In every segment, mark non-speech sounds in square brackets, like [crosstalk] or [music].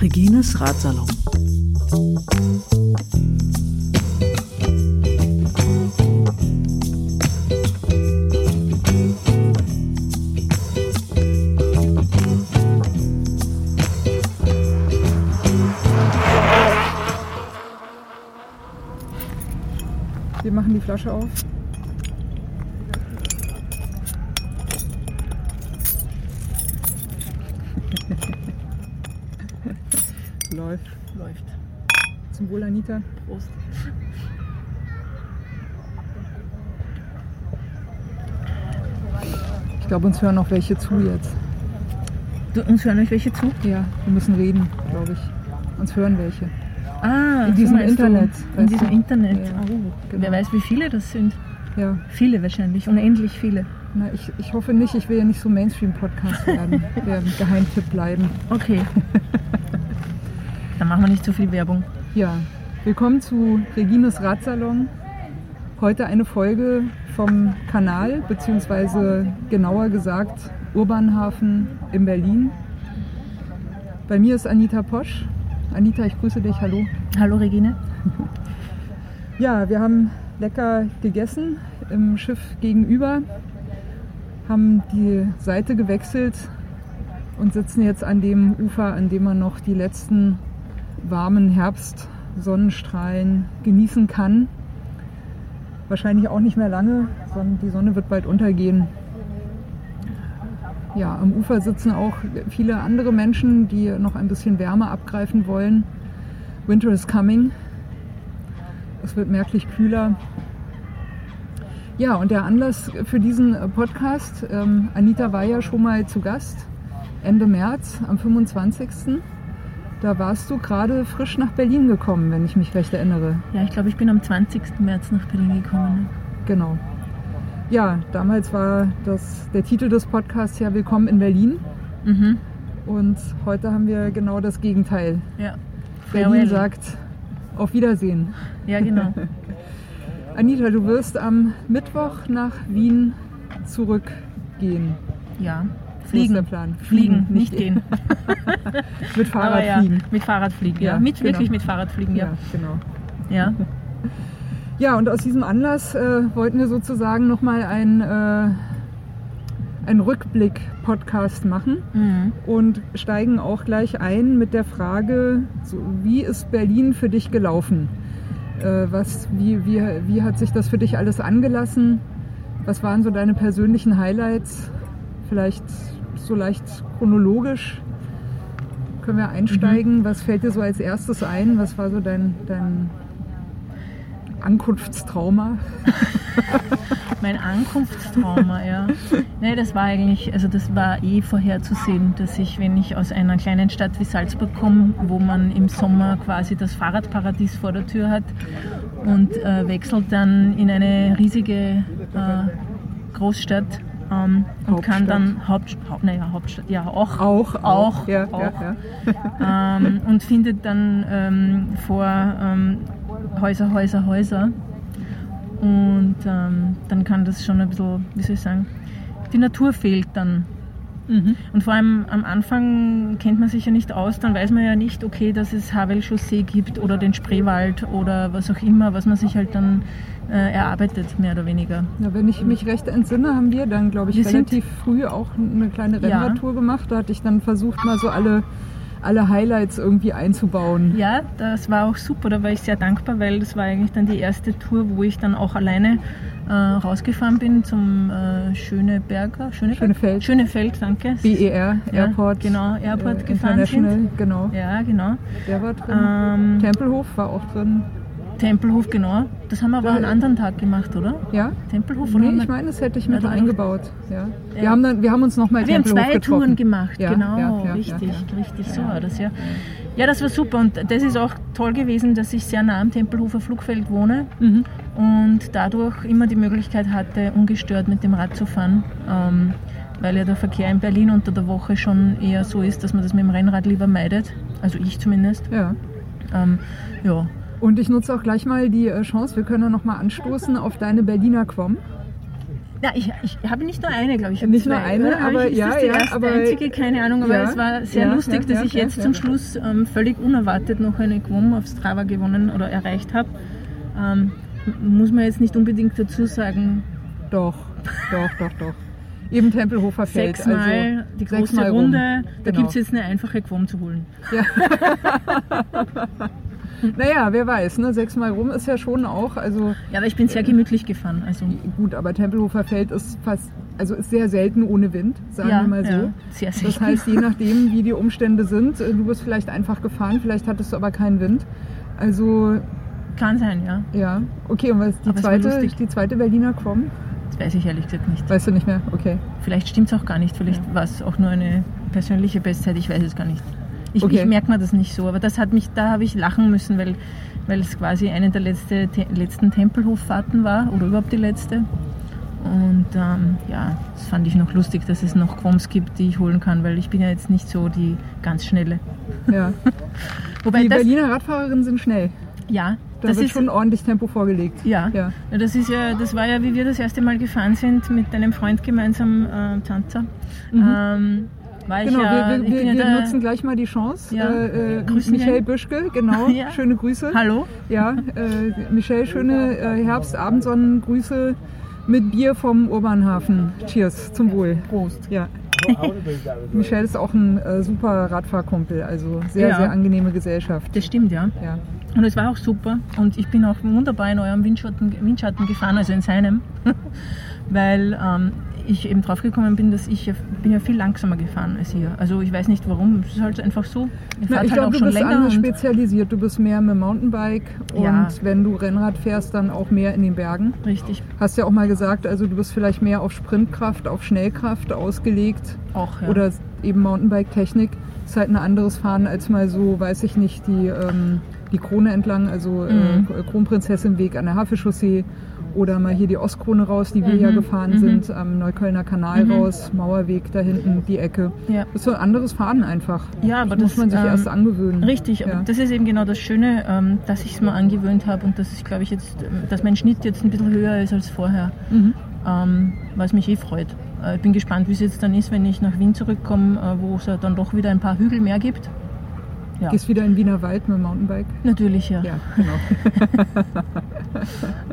Regines Ratsalon. Wir machen die Flasche auf. Läuft. Läuft. Zum Wohl, Anita. Prost. Ich glaube, uns hören noch welche zu jetzt. Du, uns hören euch welche zu? Ja, wir müssen reden, glaube ich. Uns hören welche. Ah, In diesem? Internet, In diesem du? Internet. Ja, oh, genau. Wer weiß, wie viele das sind. Ja, Viele wahrscheinlich, unendlich viele. na, ich, ich hoffe nicht, ich will ja nicht so Mainstream-Podcast werden. [laughs] werden Geheimtipp bleiben. Okay. [laughs] Dann machen wir nicht so viel Werbung. Ja, willkommen zu Regines Radsalon. Heute eine Folge vom Kanal, beziehungsweise genauer gesagt Urbanhafen in Berlin. Bei mir ist Anita Posch. Anita, ich grüße dich, hallo. Hallo Regine. [laughs] Ja, wir haben lecker gegessen im Schiff gegenüber, haben die Seite gewechselt und sitzen jetzt an dem Ufer, an dem man noch die letzten warmen Herbstsonnenstrahlen genießen kann. Wahrscheinlich auch nicht mehr lange, sondern die Sonne wird bald untergehen. Ja, am Ufer sitzen auch viele andere Menschen, die noch ein bisschen Wärme abgreifen wollen. Winter is coming. Es wird merklich kühler. Ja, und der Anlass für diesen Podcast, ähm, Anita war ja schon mal zu Gast, Ende März, am 25. Da warst du gerade frisch nach Berlin gekommen, wenn ich mich recht erinnere. Ja, ich glaube, ich bin am 20. März nach Berlin gekommen. Genau. Ja, damals war das, der Titel des Podcasts ja Willkommen in Berlin. Ne? Mhm. Und heute haben wir genau das Gegenteil. Ja. Berlin Farewell. sagt auf Wiedersehen. Ja, genau. [laughs] Anita, du wirst am Mittwoch nach Wien zurückgehen. Ja. Fliegen. der Plan. Fliegen, nicht gehen. [laughs] Mit Fahrrad ja, fliegen. Mit Fahrrad fliegen, ja. Ja, mit, genau. Wirklich mit Fahrrad fliegen, Ja, ja. genau. Ja. [laughs] Ja, und aus diesem Anlass äh, wollten wir sozusagen nochmal einen, äh, einen Rückblick-Podcast machen Mhm. und steigen auch gleich ein mit der Frage, so, wie ist Berlin für dich gelaufen? Äh, was, wie, wie, wie hat sich das für dich alles angelassen? Was waren so deine persönlichen Highlights? Vielleicht so leicht chronologisch können wir einsteigen. Was fällt dir so als erstes ein? Was war so dein, dein Ankunftstrauma? [laughs] Mein Ankunftstrauma, ja. Nee, das war eigentlich, also das war eh vorherzusehen, dass ich, wenn ich aus einer kleinen Stadt wie Salzburg komme, wo man im Sommer quasi das Fahrradparadies vor der Tür hat und äh, wechselt dann in eine riesige äh, Großstadt ähm, und Hauptstadt. kann dann Haupt, naja, Hauptstadt, ja auch, Auch, Auch, ja, auch. Ja, ja. ähm, und findet dann ähm, vor ähm, Häuser, Häuser, Häuser. Und ähm, dann kann das schon ein bisschen, wie soll ich sagen, die Natur fehlt dann. Mhm. Und vor allem am Anfang kennt man sich ja nicht aus, dann weiß man ja nicht, okay, dass es Havel Chaussee gibt oder den Spreewald oder was auch immer, was man sich halt dann äh, erarbeitet, mehr oder weniger. Ja, wenn ich mich recht entsinne, haben wir dann, glaube ich, Wir relativ früh auch eine kleine Ja. Rennradtour gemacht. Da hatte ich dann versucht, mal so alle, alle Highlights irgendwie einzubauen. Ja, das war auch super, da war ich sehr dankbar, weil das war eigentlich dann die erste Tour, wo ich dann auch alleine äh, rausgefahren bin zum äh, Schöneberger, Schöneberg? Schönefeld. Schönefeld, danke. BER, Ja, Airport. genau, Airport äh, gefahren sind. genau. Ja, genau. Der war drin. Ähm, Tempelhof war auch drin. Tempelhof, genau. Das haben wir aber Ja, einen anderen Tag gemacht, oder? Ja? Tempelhof oder? Nee, ich meine, das hätte ich mit Ja, eingebaut. Ja. Wir, Ja. haben dann, wir haben uns nochmal wir haben Tempelhof zwei getroffen. Touren gemacht, genau, richtig, richtig, so war das, ja. Ja, das war super und das ist auch toll gewesen, dass ich sehr nah am Tempelhofer Flugfeld wohne Mhm. und dadurch immer die Möglichkeit hatte, ungestört mit dem Rad zu fahren, ähm, weil ja der Verkehr in Berlin unter der Woche schon eher so ist, dass man das mit dem Rennrad lieber meidet, also ich zumindest. Ja. Ähm, ja, Und ich nutze auch gleich mal die äh, Chance, wir können ja nochmal anstoßen auf deine Berliner Quom. Ja, ich, ich habe nicht nur eine, glaube ich. ich Nicht zwei, nur eine, oder? aber ich, ist ja, das die ja, erste, aber- einzige, keine Ahnung, aber Ja, es war sehr ja, lustig, dass ich jetzt zum Schluss ähm, völlig unerwartet noch eine Quom auf Strava gewonnen oder erreicht habe. Ähm, muss man jetzt nicht unbedingt dazu sagen, Doch, doch, doch, doch. Eben Tempelhofer Feld. sechsmal also, die große sechsmal rum. Runde, da Genau. gibt es jetzt eine einfache Quom zu holen. Ja. [laughs] [laughs] naja, wer weiß, ne? sechsmal rum ist ja schon auch, also Ja, aber ich bin sehr gemütlich gefahren. Also, gut, aber Tempelhofer Feld ist fast, also ist sehr selten ohne Wind, sagen ja, wir mal so. ja, sehr selten. Das heißt, je [laughs] nachdem, wie die Umstände sind, äh, du bist vielleicht einfach gefahren, vielleicht hattest du aber keinen Wind. Also, Kann sein, ja. ja. Okay, und was ist die Aber zweite, lustig. die zweite Berliner Quom? Das weiß ich ehrlich gesagt nicht. Weißt du nicht mehr? Okay. Vielleicht stimmt es auch gar nicht. Vielleicht war es auch nur eine persönliche Bestzeit. Ich weiß es gar nicht. Ich, Okay. ich merke mir das nicht so. Aber das hat mich, da habe ich lachen müssen, weil, weil es quasi eine der letzte, te, letzten Tempelhoffahrten war oder überhaupt die letzte. Und ähm, ja, das fand ich noch lustig, dass es noch Quoms gibt, die ich holen kann, weil ich bin ja jetzt nicht so die ganz schnelle. Ja. [laughs] Wobei Die das, Berliner Radfahrerinnen sind schnell. ja, Da das wird ist schon ordentlich Tempo vorgelegt. ja, Ja. Das, ist ja, das war ja, wie wir das erste Mal gefahren sind mit einem Freund gemeinsam, äh, Tanzer. Ähm, Mhm. Genau, ja, wir, wir, wir, ja wir nutzen gleich mal die Chance. Ja. Äh, äh, Michael. Büschke, genau. [laughs] Ja. Schöne Grüße. Hallo? Ja, äh, Michelle, schöne äh, Herbst-Abendsonnengrüße mit Bier vom Urbanhafen. Cheers, zum Wohl. Prost. Ja. [laughs] Michelle ist auch ein äh, super Radfahrkumpel, also sehr, Ja. sehr angenehme Gesellschaft. Das stimmt, ja. Ja. Und es war auch super. Und ich bin auch wunderbar in eurem Windschatten, Windschatten gefahren, also in seinem. [laughs] Weil ähm, ich eben draufgekommen bin, dass ich ja, bin ja viel langsamer gefahren als ihr. Also ich weiß nicht warum. Es ist halt einfach so. Na, fahrt ich halt glaube, auch du schon bist länger. anders spezialisiert. Du bist mehr mit dem Mountainbike und Ja. wenn du Rennrad fährst, dann auch mehr in den Bergen. richtig. Hast ja auch mal gesagt, also du bist vielleicht mehr auf Sprintkraft, auf Schnellkraft ausgelegt Auch, ja. oder eben Mountainbike-Technik. Ist halt ein anderes Fahren als mal so, weiß ich nicht, die, ähm, die Krone entlang, also Mhm. äh, Kronprinzessinweg an der Hafenchaussee oder mal hier die Ostkrone raus, die wir ja Mhm, gefahren mhm. sind, am Neuköllner Kanal Mhm. raus, Mauerweg da hinten, die Ecke. ja. Das ist so ein anderes Fahren einfach. Ja, aber das muss das, man sich ähm, erst angewöhnen. Richtig, aber Ja. das ist eben genau das Schöne, ähm, dass ich es mir angewöhnt habe und dass ich glaube ich jetzt, ähm, dass mein Schnitt jetzt ein bisschen höher ist als vorher, Mhm. ähm, was mich eh freut. Äh, ich bin gespannt, wie es jetzt dann ist, wenn ich nach Wien zurückkomme, äh, wo es ja dann doch wieder ein paar Hügel mehr gibt. Ja, Gehst wieder in Wiener Wald mit dem Mountainbike? natürlich ja. Ja, genau.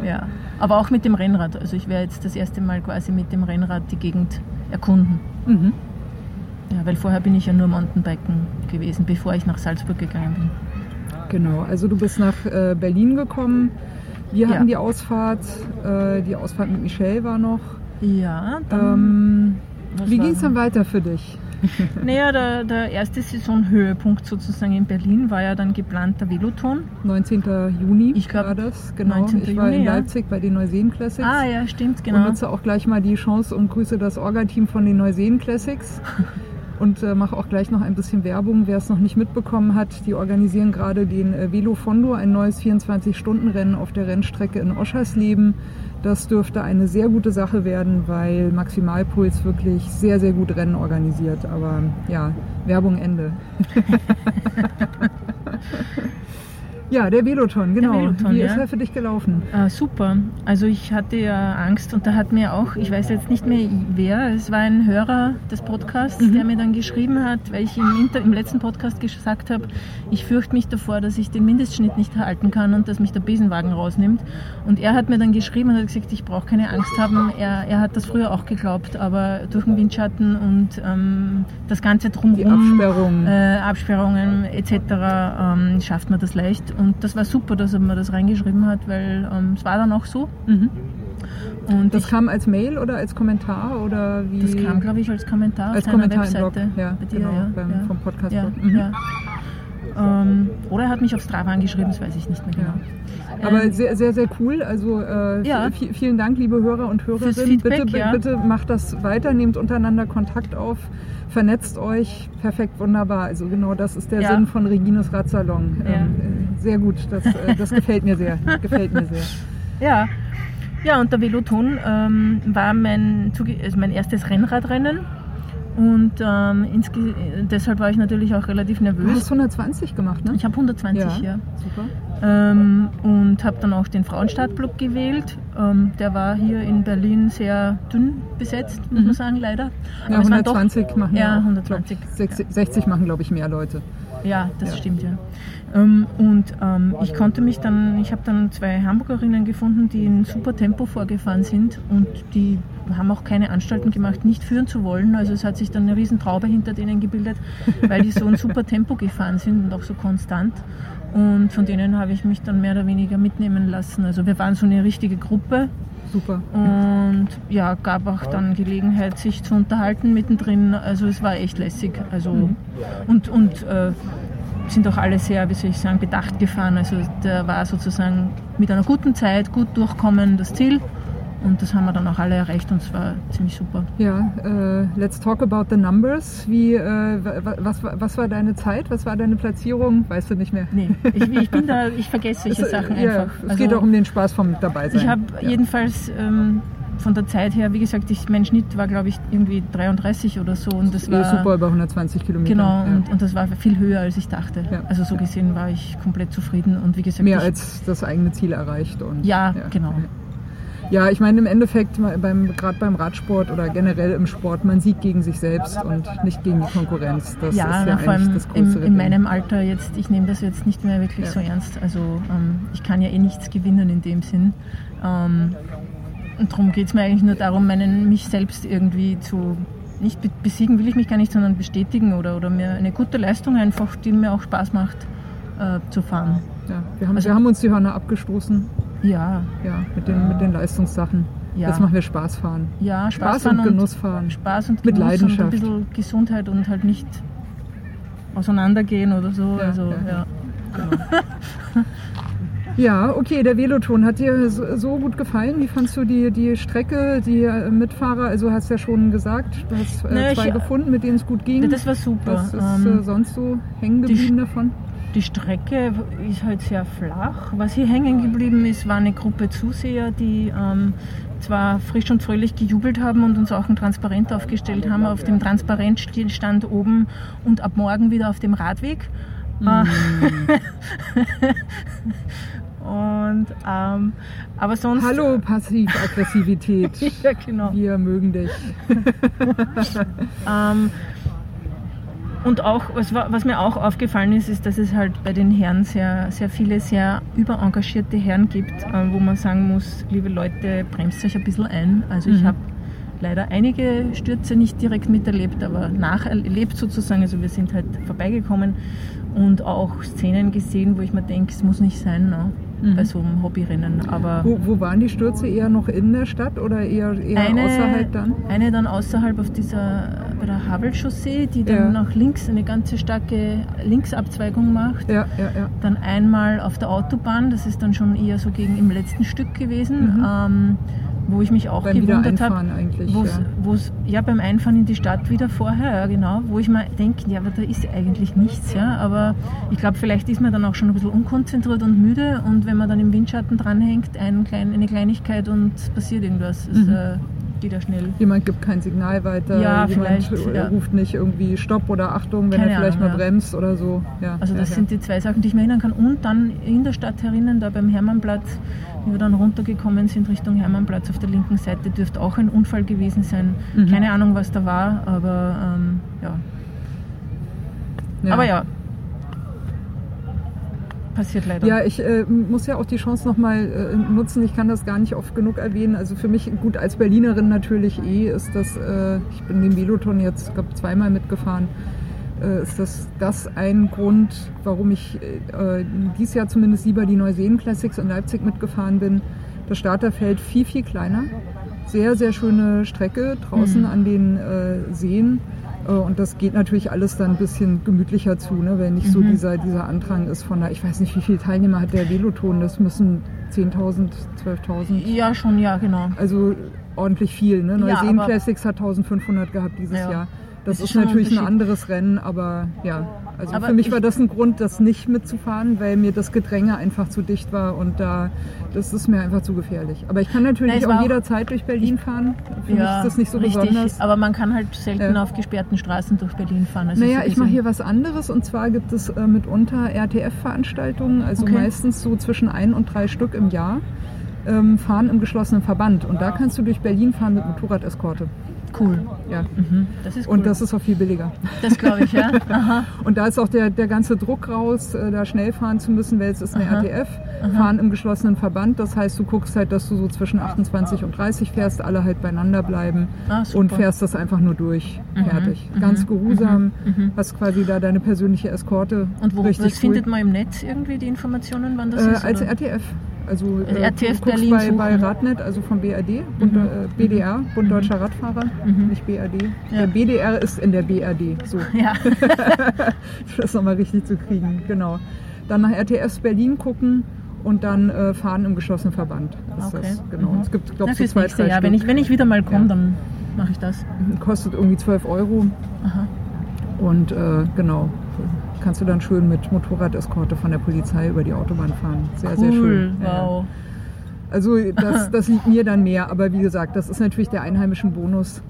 [laughs] ja. Aber auch mit dem Rennrad. Also ich werde jetzt das erste Mal quasi mit dem Rennrad die Gegend erkunden. Mhm. Ja, weil vorher bin ich ja nur Mountainbiken gewesen, bevor ich nach Salzburg gegangen bin. Genau, also du bist nach äh, Berlin gekommen. Wir Ja. hatten die Ausfahrt. Äh, die Ausfahrt mit Michelle war noch. Ja, dann. Ähm, wie ging es dann weiter für dich? [laughs] Naja, der, der erste Saisonhöhepunkt sozusagen in Berlin war ja dann geplant der Veloton. 19. Juni Ich glaub, war das, genau. 19. Ich war in Juni, ja. Leipzig bei den Neuseen Classics. Ah ja, stimmt, Und genau. nutze auch gleich mal die Chance und grüße das Orga-Team von den Neuseen Classics. [laughs] Und äh, mache auch gleich noch ein bisschen Werbung, wer es noch nicht mitbekommen hat. Die organisieren gerade den äh, Velo Fondo, ein neues 24-Stunden-Rennen auf der Rennstrecke in Oschersleben. Das dürfte eine sehr gute Sache werden, weil Maximalpuls wirklich sehr, sehr gut Rennen organisiert. Aber ja, Werbung Ende. [laughs] ja, der Veloton, genau. Veloton, Wie ja. ist er für dich gelaufen? Ah, super. Also ich hatte ja Angst und da hat mir auch, ich weiß jetzt nicht mehr wer, es war ein Hörer des Podcasts, Mhm. der mir dann geschrieben hat, weil ich im, Inter im letzten Podcast gesagt habe, ich fürchte mich davor, dass ich den Mindestschnitt nicht halten kann und dass mich der Besenwagen rausnimmt. Und er hat mir dann geschrieben und hat gesagt, ich brauche keine Angst haben. Er, er hat das früher auch geglaubt, aber durch den Windschatten und ähm, das Ganze Die drumherum Absperrung. äh, Absperrungen etc. Ähm, schafft man das leicht. Und das war super, dass er mir das reingeschrieben hat, weil ähm, es war dann auch so. Mhm. Und Das ich, kam als Mail oder als Kommentar oder wie? das kam, glaube ich, als Kommentar als auf Kommentar im Blog, Webseite. ja, dir, genau, ja, beim, ja. vom Podcast Ja. Mhm. ja. Ähm, oder er hat mich auf Strava angeschrieben, das weiß ich nicht mehr genau. Aber Ähm, sehr, sehr, sehr cool. Also äh, Ja. vi- vielen Dank, liebe Hörer und Hörerinnen. Feedback, bitte, ja. bitte macht das weiter, nehmt untereinander Kontakt auf, vernetzt euch. Perfekt, wunderbar. Also genau das ist der Ja. Sinn von Regines Radsalon. Ja. Ähm, äh, sehr gut, das, äh, das gefällt mir sehr. [laughs] Gefällt mir sehr. Ja, ja und der Veloton ähm, war mein, also mein erstes Rennradrennen. Und ähm, deshalb war ich natürlich auch relativ Du nervös. hast 120 gemacht, ne? Ich habe 120, ja. Super. Ähm, und habe dann auch den Frauenstartblock gewählt. Ähm, der war hier in Berlin sehr dünn besetzt, muss man sagen, leider. Mhm. Ja, es waren doch- 120 machen Ja, auch, 120. glaub, 60, 60 machen, glaube ich, mehr Leute. Ja, das Ja. stimmt ja. Ähm, und ähm, ich konnte mich dann, ich habe dann zwei Hamburgerinnen gefunden, die in super Tempo vorgefahren sind und die haben auch keine Anstalten gemacht, nicht führen zu wollen. Also es hat sich dann eine riesen Traube hinter denen gebildet, weil die so ein super Tempo gefahren sind und auch so konstant. Und von denen habe ich mich dann mehr oder weniger mitnehmen lassen. Also wir waren so eine richtige Gruppe Super. und ja, gab auch dann Gelegenheit, sich zu unterhalten mittendrin. Also es war echt lässig. Also und und äh, sind auch alle sehr, wie soll ich sagen, bedacht gefahren. Also da war sozusagen mit einer guten Zeit, gut durchkommen das Ziel. Und das haben wir dann auch alle erreicht und es war ziemlich super. Ja, äh, let's talk about the numbers. Wie, äh, wa- wa- was, war- was war deine Zeit? Was war deine Platzierung? Weißt du nicht mehr? Nee, ich, ich bin da, ich vergesse solche [laughs] äh, Sachen ja, einfach. Es geht auch um den Spaß vom Dabeisein. Ich habe ja. jedenfalls ähm, von der Zeit her, wie gesagt, ich, mein Schnitt war glaube ich irgendwie 33 oder so und das war super über 120 Kilometer. genau ja. und, und das war viel höher als ich dachte. Ja. Also so gesehen war ich komplett zufrieden und wie gesagt Mehr ich, als das eigene Ziel erreicht. Und, Ja, genau. Ja, ich meine im Endeffekt beim, gerade beim Radsport oder generell im Sport, man sieht gegen sich selbst und nicht gegen die Konkurrenz. Das ja, ist ja vor allem das in, größere in Ding. meinem Alter jetzt, ich nehme das jetzt nicht mehr wirklich Ja. so ernst. Also ähm, ich kann ja eh nichts gewinnen in dem Sinn. Ähm, und darum geht es mir eigentlich nur darum, meinen, mich selbst irgendwie zu, nicht be- besiegen will ich mich gar nicht, sondern bestätigen oder, oder mir eine gute Leistung einfach, die mir auch Spaß macht, äh, zu fahren. Ja, wir, haben, Also- wir haben uns die Hörner abgestoßen Ja, ja, mit, den, mit den Leistungssachen. Ja. Jetzt machen wir Spaß fahren. ja, Spaß, Spaß und Genuss fahren. Spaß und Mit Genuss und ein Leidenschaft. bisschen Gesundheit und halt nicht auseinandergehen oder so. Ja, also, ja. ja. Ja, [laughs] okay, der Veloton hat dir so, gut gefallen. Wie fandst du die, die Strecke, die äh, Mitfahrer? Also hast ja schon gesagt, du hast äh, zwei ich- gefunden, mit denen es gut ging. Das war super. Was ist Ähm, äh, sonst so hängen geblieben davon? Die Strecke ist halt sehr flach. Was hier hängen geblieben ist, war eine Gruppe Zuseher, die ähm, zwar frisch und fröhlich gejubelt haben und uns auch ein Transparent aufgestellt haben. Auf dem Transparent stand oben und ab morgen wieder auf dem Radweg. Äh, [laughs] und ähm, aber sonst. Hallo Passiv-Aggressivität. [laughs] Ja, genau. Wir mögen dich. [laughs] Ähm, und auch, was, wa- was mir auch aufgefallen ist, ist, dass es halt bei den Herren sehr, sehr viele sehr überengagierte Herren gibt, äh, wo man sagen muss, liebe Leute, bremst euch ein bisschen ein. Also ich Mhm. habe leider einige Stürze nicht direkt miterlebt, aber nacherlebt sozusagen. Also wir sind halt vorbeigekommen und auch Szenen gesehen, wo ich mir denke, es muss nicht sein ne? Mhm. bei so einem Hobbyrennen. Aber Wo, wo waren die Stürze? Eher noch in der Stadt oder eher, eher eine, außerhalb dann? Eine dann außerhalb auf dieser, bei der Havel-Chaussee, die dann Ja. nach links eine ganze starke Linksabzweigung macht. Ja, ja, ja. Dann einmal auf der Autobahn, das ist dann schon eher so gegen im letzten Stück gewesen, Mhm. ähm, wo ich mich auch Beim gewundert habe. Wo's, Ja. ja, beim Einfahren in die Stadt wieder vorher, ja genau, wo ich mir denke, ja, aber da ist eigentlich nichts, ja, aber ich glaube, vielleicht ist man dann auch schon ein bisschen unkonzentriert und müde und wenn man dann im Windschatten dranhängt, ein klein, eine Kleinigkeit und es passiert irgendwas, es Mhm. äh, geht ja schnell. Jemand gibt kein Signal weiter, Ja, jemand ja. ruft nicht irgendwie Stopp oder Achtung, wenn Keine er vielleicht Ahnung, mal ja. bremst oder so. Ja, Also das sind die zwei Sachen, die ich mir erinnern kann. Und dann in der Stadt herinnen, da beim Hermannplatz, wie wir dann runtergekommen sind Richtung Hermannplatz auf der linken Seite, dürfte auch ein Unfall gewesen sein. Mhm. Keine Ahnung, was da war, aber ähm, ja. Ja. Aber ja. Passiert leider. Ja, ich äh, muss ja auch die Chance nochmal äh, nutzen. Ich kann das gar nicht oft genug erwähnen. Also für mich, gut, als Berlinerin natürlich eh, ist das, äh, ich bin den Veloton jetzt, glaube zweimal mitgefahren, ist das, das ein Grund, warum ich äh, dieses Jahr zumindest lieber die Neuseen Classics in Leipzig mitgefahren bin. Das Starterfeld viel, viel kleiner. Sehr, sehr schöne Strecke draußen Mhm. an den äh, Seen. Äh, Und das geht natürlich alles dann ein bisschen gemütlicher zu, ne? wenn nicht so Mhm. dieser, dieser Andrang ist von der, ich weiß nicht, wie viele Teilnehmer hat der Veloton, das müssen 10.000, 12.000, Ja, schon, ja, genau. also ordentlich viel. Ne? Ja, Neuseen aber- Classics hat 1.500 gehabt dieses Ja. Jahr. Das, Das ist ist ein natürlich ein Unterschied. anderes Rennen, aber ja. Also Aber für mich ich- war das ein Grund, das nicht mitzufahren, weil mir das Gedränge einfach zu dicht war und da das ist mir einfach zu gefährlich. Aber ich kann natürlich Nein, auch jederzeit durch Berlin fahren. Für mich ist das nicht so richtig. besonders. Aber man kann halt selten Ja. auf gesperrten Straßen durch Berlin fahren. Also Naja, so ich mache hier was anderes und zwar gibt es äh, mitunter RTF-Veranstaltungen, also Okay. meistens so zwischen ein und drei Stück im Jahr, ähm, fahren im geschlossenen Verband. Und da kannst du durch Berlin fahren mit Motorradeskorte. Cool. Ja. Mhm. Das ist cool. Und das ist auch viel billiger. das glaube ich, ja. [laughs] Aha. Und da ist auch der, der ganze Druck raus, äh, da schnell fahren zu müssen, weil es ist eine Aha. RTF, fahren im geschlossenen Verband. Das heißt, du guckst halt, dass du so zwischen 28 und 30 fährst, alle halt beieinander bleiben Ah, und fährst das einfach nur durch. Fertig. Ganz geruhsam, hast quasi da deine persönliche Eskorte. Und wo, Richtig was cool. findet man im Netz irgendwie die Informationen, wann das Äh, ist? als oder? RTF. Also äh, RTF du guckst Berlin bei, bei Radnet, also vom BRD, Bund, äh, BDR, Bund Deutscher Radfahrer, nicht BRD. Mhm. Ja. Der BDR ist in der BRD. So. [laughs] Ja, [laughs] das nochmal richtig zu kriegen, genau. Dann nach RTFs Berlin gucken und dann äh, fahren im geschlossenen Verband. Ist Okay. das, genau. Mhm. Es gibt, glaube ich, so zwei, drei Jahr. Wenn ich, wenn ich wieder mal komme, Ja. dann mache ich das. Kostet irgendwie 12 Euro. Aha. Und äh, genau, kannst du dann schön mit Motorradeskorte von der Polizei über die Autobahn fahren. Sehr, Cool, sehr schön. Ja, ja. wow. Also das, [laughs] das liegt mir dann mehr, aber wie gesagt, das ist natürlich der einheimischen Bonus,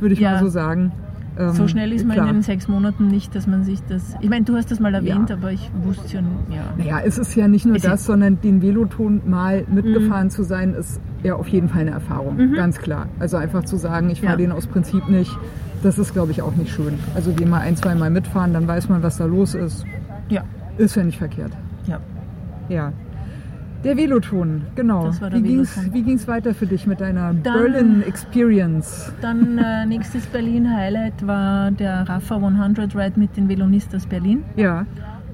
würde ich Ja. mal so sagen. Ähm, So schnell ist man klar. in den sechs Monaten nicht, dass man sich das. Ich meine, du hast das mal erwähnt, Ja. aber ich wusste schon, ja. Naja, es ist ja nicht nur ja- das, sondern den Veloton mal mitgefahren zu sein, ist ja auf jeden Fall eine Erfahrung, ganz klar. Also einfach zu sagen, ich fahre Mhm. Ja. den aus Prinzip nicht, das ist, glaube ich, auch nicht schön. Also den mal ein, zwei Mal mitfahren, dann weiß man, was da los ist. Ja, Ist ja nicht verkehrt. ja. Ja. Der Veloton, genau. Das war der wie ging's, Veloton. wie ging's weiter für dich mit deiner Dann- Berlin Experience? Dann äh, nächstes Berlin-Highlight war der Rafa 100 Ride mit den Velonistas Berlin. Ja.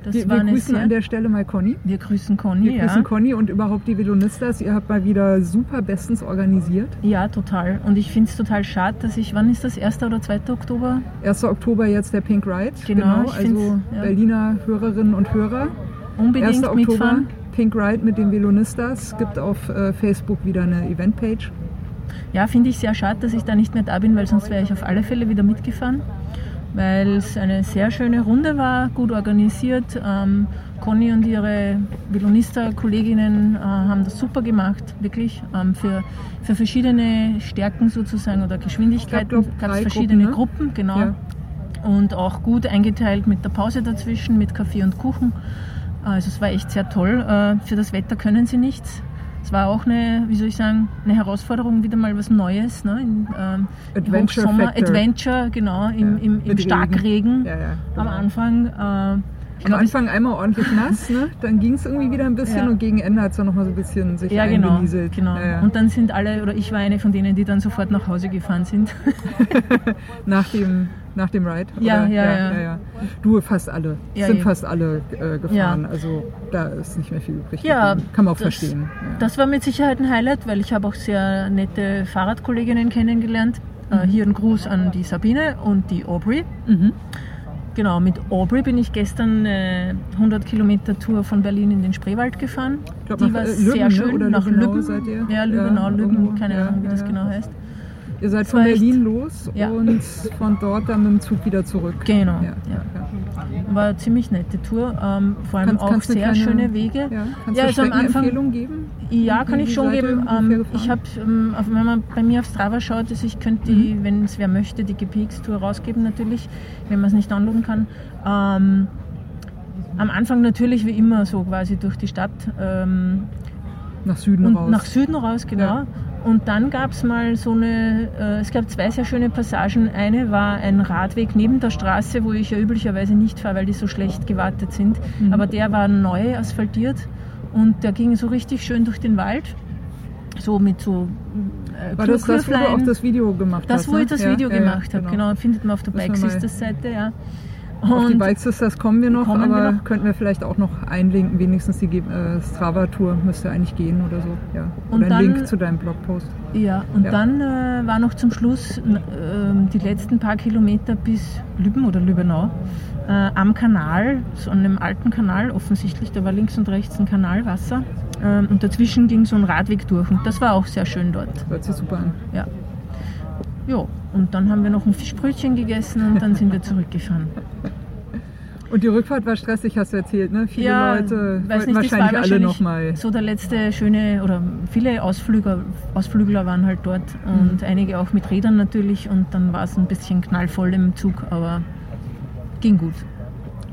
Das Wir, wir grüßen an der Stelle mal Conny. Wir grüßen Conny, Wir ja. grüßen Conny und überhaupt die Velonistas. Ihr habt mal wieder super bestens organisiert. Ja, total. Und ich finde es total schade, dass ich, wann ist das, 1. oder 2. Oktober? 1. Oktober jetzt der Pink Ride. Genau, ich also ja. Berliner Hörerinnen und Hörer. 1. Unbedingt Oktober mitfahren. Pink Ride mit den Velonistas. Gibt auf äh, Facebook wieder eine Eventpage. Ja, finde ich sehr schade, dass ich da nicht mehr da bin, weil sonst wäre ich auf alle Fälle wieder mitgefahren. Weil es eine sehr schöne Runde war, gut organisiert. Ähm, Conny und ihre Velonista-Kolleginnen äh, haben das super gemacht, wirklich. Ähm, für, für verschiedene Stärken sozusagen oder Geschwindigkeiten gab es verschiedene Gruppen, Gruppen, genau. Ja. Und auch gut eingeteilt mit der Pause dazwischen, mit Kaffee und Kuchen. Also es war echt sehr toll. Äh, Für das Wetter können sie nichts. Es war auch eine, wie soll ich sagen, eine Herausforderung, wieder mal was Neues. Ne? In, ähm, Adventure. Adventure, genau, im, Ja, im, im. Starkregen Ja, ja, am genau. Anfang. Äh, Am Anfang einmal ordentlich nass, ne? dann ging es irgendwie wieder ein bisschen Ja. und gegen Ende hat es dann nochmal so ein bisschen sich ja, genau, genau. Ja, ja. Und dann sind alle, oder ich war eine von denen, die dann sofort nach Hause gefahren sind. [laughs] nach, dem, nach dem Ride? Ja, oder? ja, ja. Du, fast alle. Ja, sind ja. fast alle äh, gefahren. Ja. Also da ist nicht mehr viel übrig. Ja. Kann man auch das- verstehen. Ja. Das war mit Sicherheit ein Highlight, weil ich habe auch sehr nette Fahrradkolleginnen kennengelernt. Äh, hier ein Gruß an die Sabine und die Aubrey. Mhm. Genau, mit Aubrey bin ich gestern äh, 100 Kilometer Tour von Berlin in den Spreewald gefahren. Ich glaub, die war äh, sehr Lübben, schön. Nach Lübbenau Lübben. Ja, Lübbenau, Ja, Lübben, keine Ahnung, wie das genau heißt. Ihr seid von Berlin los Ja. und von dort dann mit dem Zug wieder zurück. Genau, Ja, ja. War eine ziemlich nette Tour, ähm, vor allem Kannst- auch kannst sehr eine kleine- schöne Wege. Ja. Kannst du also am Anfang- Streckenempfehlungen geben? Ja, kann ich schon ihr geben. Ähm, ich habe, ähm, wenn man bei mir auf Strava schaut, also ich könnte die, Mhm. wenn es wer möchte, die GPX-Tour rausgeben natürlich, wenn man es nicht downloaden kann. Ähm, am Anfang natürlich wie immer so quasi durch die Stadt ähm, Nach Süden und raus. nach Süden raus, genau. Ja. Und dann gab es mal so eine, äh, es gab zwei sehr schöne Passagen. Eine war ein Radweg neben der Straße, wo ich ja üblicherweise nicht fahre, weil die so schlecht gewartet sind. Mhm. Aber der war neu asphaltiert und der ging so richtig schön durch den Wald. So mit so äh, War das das, wo du auch das Video gemacht Das, hast? wo ne? ich das Ja, Video ja, ja, gemacht habe, genau. Findet man auf der Müssen wir Ja. Auf die Und- Bike Sisters kommen wir noch, Kommen wir aber noch. könnten wir vielleicht auch noch einlinken, wenigstens die äh, Strava-Tour müsste eigentlich gehen oder so. Ja. Und Oder ein dann- Link zu deinem Blogpost. Ja, und Ja. dann äh, war noch zum Schluss ähm, die letzten paar Kilometer bis Lübben oder Lübbenau äh, am Kanal, so einem alten Kanal offensichtlich, da war links und rechts ein Kanalwasser ähm, und dazwischen ging so ein Radweg durch und das war auch sehr schön dort. Hört sich super an. Ja, ja, und dann haben wir noch ein Fischbrötchen gegessen und dann sind wir zurückgefahren. [laughs] Und die Rückfahrt war stressig, hast du erzählt, ne? Viele ja, Leute weiß nicht, das wahrscheinlich war alle nochmal. So der letzte schöne, oder viele Ausflüger, Ausflügler waren halt dort und Mhm. einige auch mit Rädern natürlich und dann war es ein bisschen knallvoll im Zug, aber ging gut,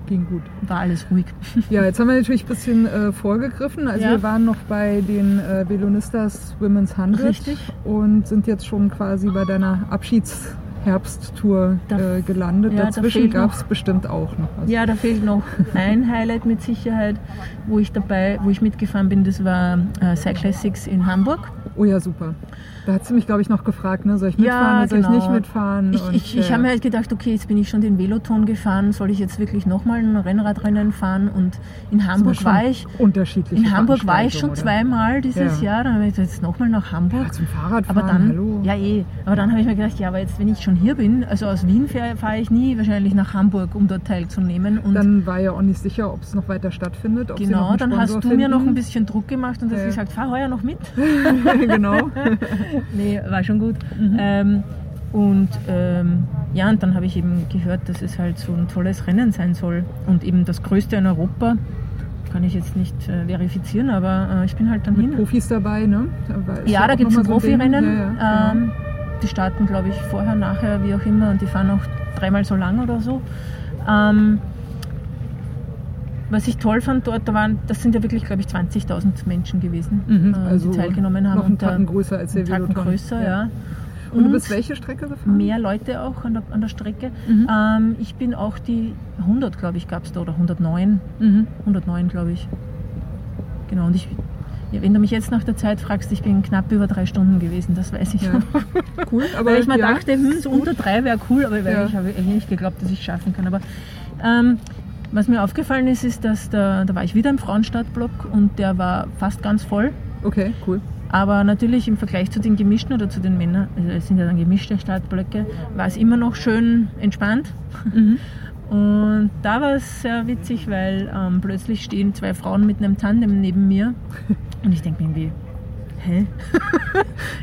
Ging gut. war alles ruhig. [laughs] Ja, jetzt haben wir natürlich ein bisschen äh, vorgegriffen. Also Ja. wir waren noch bei den äh, Velonistas Women's 100 Richtig. und sind jetzt schon quasi bei deiner Abschiedsherbsttour Da- äh, gelandet. ja, da Dazwischen fehlt gab es bestimmt auch noch was. Ja, da fehlt noch ein Highlight mit Sicherheit, wo ich dabei, wo ich mitgefahren bin, das war äh, Cyclassics in Hamburg. Oh ja, super. Da hat sie mich, glaube ich, noch gefragt, ne? soll ich mitfahren Ja, oder soll genau. ich nicht mitfahren? Ich, Und, ich, ich habe mir halt gedacht, okay, jetzt bin ich schon den Veloton gefahren, soll ich jetzt wirklich nochmal ein Rennradrennen fahren? Und in Hamburg war ich, unterschiedliche in Hamburg war ich schon Veranstaltungen, zweimal dieses Ja. Jahr, dann habe ich gedacht, jetzt nochmal nach oder? Hamburg. Ja, zum Fahrradfahren, Aber dann, hallo. ja eh, aber dann habe ich mir gedacht, ja, aber jetzt, wenn ich schon hier bin, also aus Wien fahre ich nie wahrscheinlich nach Hamburg, um dort teilzunehmen. Und Dann war ja auch nicht sicher, ob es noch weiter stattfindet. Genau, dann hast du mir noch ein finden. bisschen Druck gemacht und hast Ja. gesagt, fahr heuer noch mit. [laughs] genau. [laughs] Nee, war schon gut. Mhm. Ähm, und ähm, ja, und dann habe ich eben gehört, dass es halt so ein tolles Rennen sein soll. Und eben das größte in Europa. Kann ich jetzt nicht äh, verifizieren, aber äh, ich bin halt dann Mit hin. Profis dabei, ne? Ja, da gibt es ein so. Profirennen. Ja, ja, genau. ähm, die starten, glaube ich, vorher, nachher, wie auch immer, und die fahren auch dreimal so lang oder so. Ähm, was ich toll fand dort, da waren, das sind ja wirklich, glaube ich, 20.000 Menschen gewesen, Mhm, äh, also die teilgenommen haben. noch einen und da- Tacken größer als der Tacken größer, ja. Und du bist welche Strecke gefahren? mehr Leute auch an der, an der Strecke. Mhm. Ähm, ich bin auch die 100, glaube ich, gab es da, oder 109. Mhm. 109, glaube ich. Genau, und ich, ja, wenn du mich jetzt nach der Zeit fragst, ich bin knapp über drei Stunden gewesen, das weiß ich Ja. noch. [laughs] Cool, aber Weil ich mir ja, dachte, hm, so unter drei wäre cool, aber weil Ja. ich habe eigentlich nicht geglaubt, dass ich es schaffen kann. Aber ähm, was mir aufgefallen ist, ist, dass da, da war ich wieder im Frauenstartblock und der war fast ganz voll. Okay, cool. Aber natürlich im Vergleich zu den gemischten oder zu den Männern, also es sind ja dann gemischte Startblöcke, war es immer noch schön entspannt. Mhm. [laughs] Und da war es sehr witzig, weil ähm, plötzlich stehen zwei Frauen mit einem Tandem neben mir. [laughs] Und ich denke mir irgendwie, hä?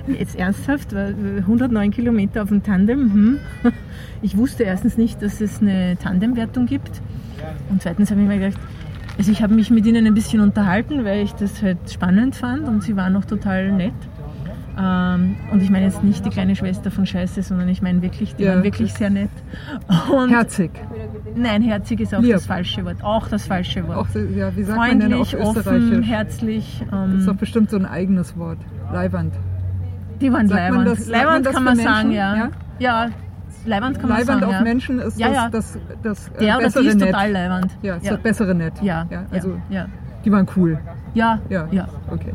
[laughs] Jetzt ernsthaft? Weil, äh, 109 Kilometer auf dem Tandem? Hm? Ich wusste erstens nicht, dass es eine Tandemwertung gibt. Und zweitens habe ich mir gedacht, also ich habe mich mit ihnen ein bisschen unterhalten, weil ich das halt spannend fand und sie waren auch total nett. Ähm, und ich meine jetzt nicht die kleine Schwester von Scheiße, sondern ich meine wirklich, die Ja, waren wirklich sehr nett. Und Herzig. Nein, herzig ist auch Lieb. das falsche Wort. Auch das falsche Wort. Auch, ja, wie sagt man denn auf Freundlich, offen, herzlich. Das ist doch Ähm, bestimmt so ein eigenes Wort. Leiwand. die waren sagt Leiwand. das- sagt man Leiwand kann man Menschen? sagen, ja. Ja? Ja, Leiwand kann man Leiwand sagen. auf ja. Menschen ist Ja, das, ja. das, das, äh, Der oder bessere die ist total Leiwand. Ja, ist das bessere Nett. Ja, also die waren cool. Ja, Ja, ja. okay.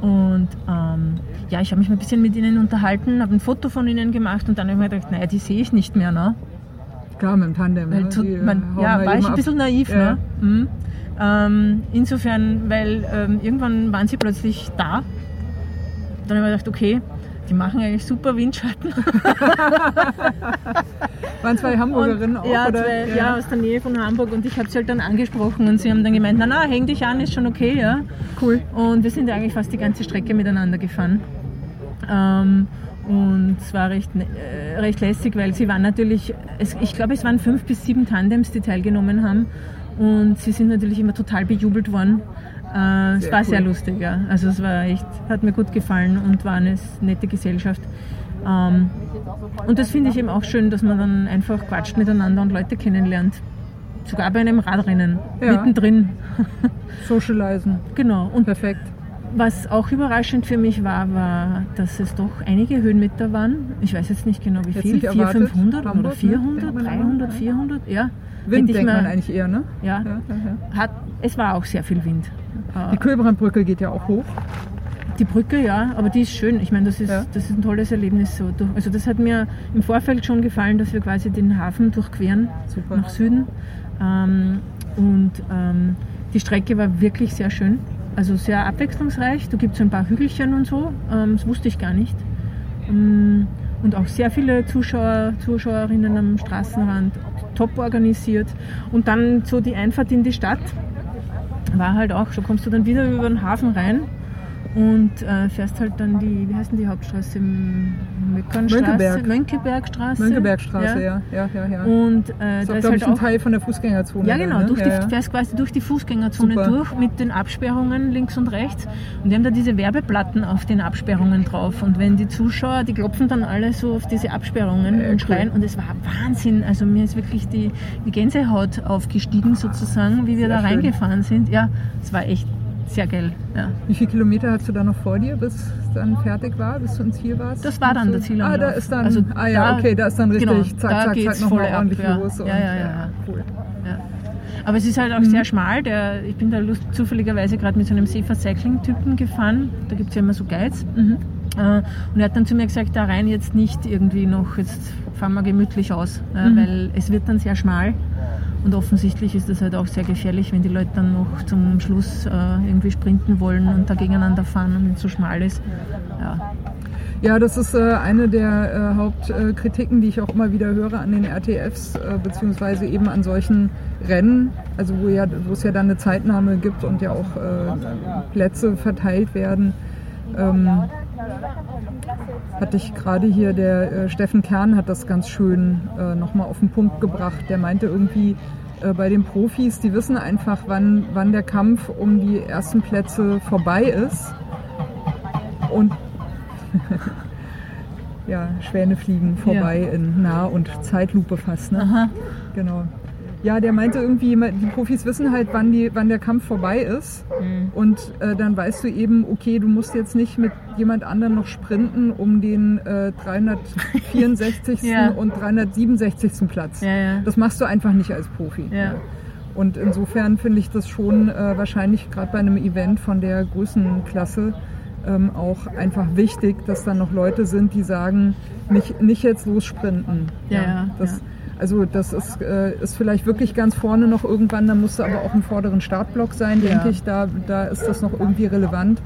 Und ähm, ja, ich habe mich ein bisschen mit ihnen unterhalten, habe ein Foto von ihnen gemacht und dann habe ich mir gedacht, naja, die sehe ich nicht mehr. Ne? Klar, mit dem Tandem. Weil ne? zu, äh, man, ja, da war ich ein ab. bisschen naiv. Ja. Ne? Mhm. Ähm, insofern, weil ähm, irgendwann waren sie plötzlich da. Dann habe ich mir gedacht, okay, die machen eigentlich super Windschatten. [laughs] Waren zwei Hamburgerinnen auch, ja, oder? zwei, ja. aus der Nähe von Hamburg und ich habe sie halt dann angesprochen und sie haben dann gemeint, na na, häng dich an, ist schon okay, ja. Cool. Und wir sind eigentlich fast die ganze Strecke miteinander gefahren. Ähm, und es war recht, ne- äh, recht lässig, weil sie waren natürlich, es, ich glaube, es waren fünf bis sieben Tandems, die teilgenommen haben. Und sie sind natürlich immer total bejubelt worden. Äh, es war cool. sehr lustig, ja. Also es war echt, hat mir gut gefallen und war eine nette Gesellschaft. Ähm, und das finde ich eben auch schön, dass man dann einfach quatscht miteinander und Leute kennenlernt. Sogar bei einem Radrennen, Ja. mittendrin. Socializen. genau. Und Perfekt. Was auch überraschend für mich war, war, dass es doch einige Höhenmeter waren. Ich weiß jetzt nicht genau wie viel, nicht 400, erwartet. 500 oder Hamburg, ne? 400, Denkt man immer, 300, ja. 400, ja. Wind denkt man eigentlich eher, ne? Ja, Ja, ja. Hat, es war auch sehr viel Wind. Die Äh, Kühlbrandbrücke geht ja auch hoch. Die Brücke, ja, aber die ist schön. Ich meine, das ist, Ja. das ist ein tolles Erlebnis. So. Also das hat mir im Vorfeld schon gefallen, dass wir quasi den Hafen durchqueren Super. nach Süden. Ähm, und ähm, die Strecke war wirklich sehr schön. Also sehr abwechslungsreich. Da gibt es ein paar Hügelchen und so. Ähm, das wusste ich gar nicht. Ähm, und auch sehr viele Zuschauer, Zuschauerinnen am Straßenrand. Top organisiert. Und dann so die Einfahrt in die Stadt war halt auch, so kommst du dann wieder über den Hafen rein und äh, fährst halt dann die, wie heißt denn die Hauptstraße? Mönckeberg. Mönckebergstraße. Mönckebergstraße, ja, ja, ja. ja. Und äh, das da ist, glaube halt ich, ein auch Teil von der Fußgängerzone. ja, genau. dann, Durch ne? die, ja, ja. fährst quasi durch die Fußgängerzone Super. durch mit den Absperrungen links und rechts. Und die haben da diese Werbeplatten auf den Absperrungen drauf. Und wenn die Zuschauer, die klopfen dann alle so auf diese Absperrungen Ja, und cool. schreien. Und es war Wahnsinn. Also mir ist wirklich die, die Gänsehaut aufgestiegen sozusagen, wie wir Sehr da schön. reingefahren sind. Ja, es war echt sehr geil. Ja. Wie viele Kilometer hast du da noch vor dir, bis es dann fertig war, bis du ins Ziel warst? Das war dann So- der Zielumlauf. Ah, da ist dann, Also ah ja, da- okay, da ist dann richtig, genau, zack, da zack, geht's zack, nochmal voll ab, ordentlich ja. los. Ja, und- ja, ja, ja. Cool. Ja. Aber es ist halt auch Mhm. sehr schmal. Der, ich bin da lust, zufälligerweise gerade mit so einem Safer Cycling-Typen gefahren. Da gibt es ja immer so Guides. Mhm. Äh, und er hat dann zu mir gesagt, da rein jetzt nicht irgendwie noch, jetzt fahren wir gemütlich aus, äh, Mhm. weil es wird dann sehr schmal. Und offensichtlich ist das halt auch sehr gefährlich, wenn die Leute dann noch zum Schluss äh, irgendwie sprinten wollen und da gegeneinander fahren und es so schmal ist. Ja. Ja, das ist äh, eine der äh, Hauptkritiken, die ich auch immer wieder höre an den RTFs, äh, beziehungsweise eben an solchen Rennen, also wo, ja, wo es ja dann eine Zeitnahme gibt und ja auch äh, Plätze verteilt werden. Ähm, hatte ich gerade hier, der äh, Steffen Kern hat das ganz schön äh, nochmal auf den Punkt gebracht. Der meinte irgendwie, äh, bei den Profis, die wissen einfach, wann, wann der Kampf um die ersten Plätze vorbei ist. Und [laughs] ja, Schwäne fliegen vorbei in Nah- und Zeitlupe fast. Ne? Aha. Genau. Ja, der meinte irgendwie, die Profis wissen halt, wann, die, wann der Kampf vorbei ist. Mhm. Und äh, dann weißt du eben, okay, du musst jetzt nicht mit jemand anderem noch sprinten um den äh, 364. [laughs] Ja. und 367. Platz. Ja, ja. Das machst du einfach nicht als Profi. Ja. Und insofern finde ich das schon äh, wahrscheinlich gerade bei einem Event von der Größenklasse ähm, auch einfach wichtig, dass da noch Leute sind, die sagen, nicht, nicht jetzt lossprinten. Ja, ja, das, ja. Also das ist, äh, ist vielleicht wirklich ganz vorne noch irgendwann, da musst du aber auch im vorderen Startblock sein, Ja. denke ich. Da, da ist das noch irgendwie relevant.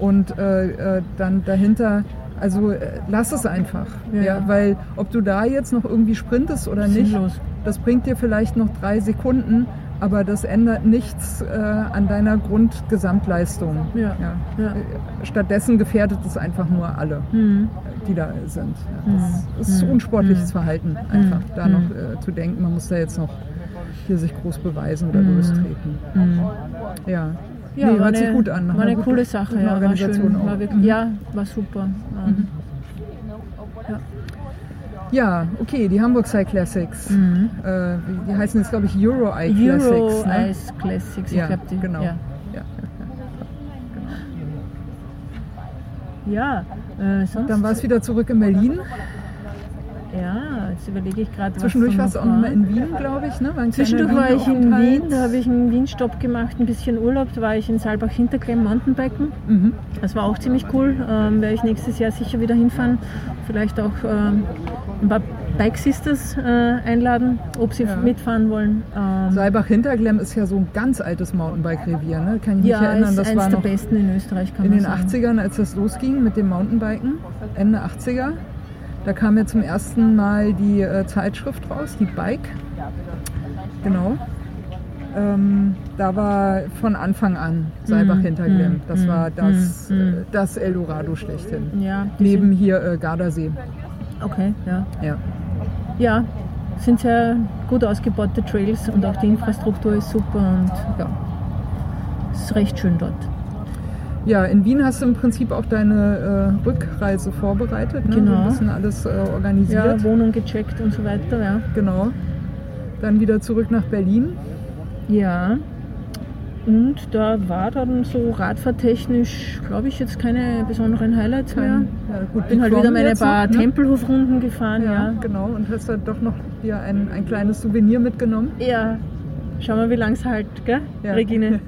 Und äh, äh, dann dahinter, also äh, lass es einfach. Ja, Ja. Weil ob du da jetzt noch irgendwie sprintest oder nicht, das bringt dir vielleicht noch drei Sekunden, aber das ändert nichts äh, an deiner Grundgesamtleistung. Ja. Ja. Äh, Stattdessen gefährdet es einfach nur alle, Mhm. die da sind. Ja, das Mhm. ist Mhm. unsportliches Mhm. Verhalten, einfach da noch äh, zu denken, man muss da jetzt noch hier sich groß beweisen oder lostreten. Ja, Ja, nee, war hört sich eine- gut an. War eine gute- coole Sache, ja, war schön. War wirklich. Ja, war super. Ähm, Ja, okay, die Hamburg Cycle Classics. Mhm. Äh, die heißen jetzt, glaube ich, Euro Eye Classics. Euro ne? Classics, Ja, ich glaube die. genau. Ja, Ja. ja äh, sonst. Dann war es wieder zurück in Berlin. ja, jetzt überlege ich gerade, was Zwischendurch warst du auch noch mal in Wien, glaube ich. Ne? War Zwischendurch war ich in. Wien, da habe ich einen Wien-Stopp gemacht, ein bisschen Urlaub. Da war ich in Saalbach-Hinterklemm Mountainbiken. Mhm. Das war auch ziemlich cool. Ähm, werde ich nächstes Jahr sicher wieder hinfahren. Vielleicht auch ähm, ein paar Bike Sisters äh, einladen, ob sie Ja. mitfahren wollen. Ähm, Saalbach-Hinterglemm ist ja so ein ganz altes Mountainbike-Revier. Ne? Kann ich mich ja, erinnern, ist das eins war der besten in Österreich, kann in man den sagen. 80ern, als das losging mit dem Mountainbiken, Ende 80er. Da kam ja zum ersten Mal die äh, Zeitschrift raus, die Bike. Genau. Ähm, da war von Anfang an Saalbach-Hinterglemm. mm, Das mm, war das, mm, äh, das Eldorado schlechthin. Ja, Neben hier äh, Gardasee. Okay, ja. Ja. Ja, sind sehr gut ausgebaute Trails und auch die Infrastruktur ist super und ja, es ist recht schön dort. Ja, in Wien hast du im Prinzip auch deine äh, Rückreise vorbereitet. Ne? Genau. Ein bisschen alles äh, organisiert. Ja, Wohnung gecheckt und so weiter, ja. Genau. Dann wieder zurück nach Berlin. Ja. Und da war dann so radfahrtechnisch, glaube ich, jetzt keine besonderen Highlights mehr. Ja, gut, Bin halt wieder meine paar ne? Tempelhofrunden gefahren, Ja, ja. genau. Und hast dann doch noch dir ein, ein kleines Souvenir mitgenommen. Ja. Schauen wir, wie lange es halt, gell, Ja. Regine?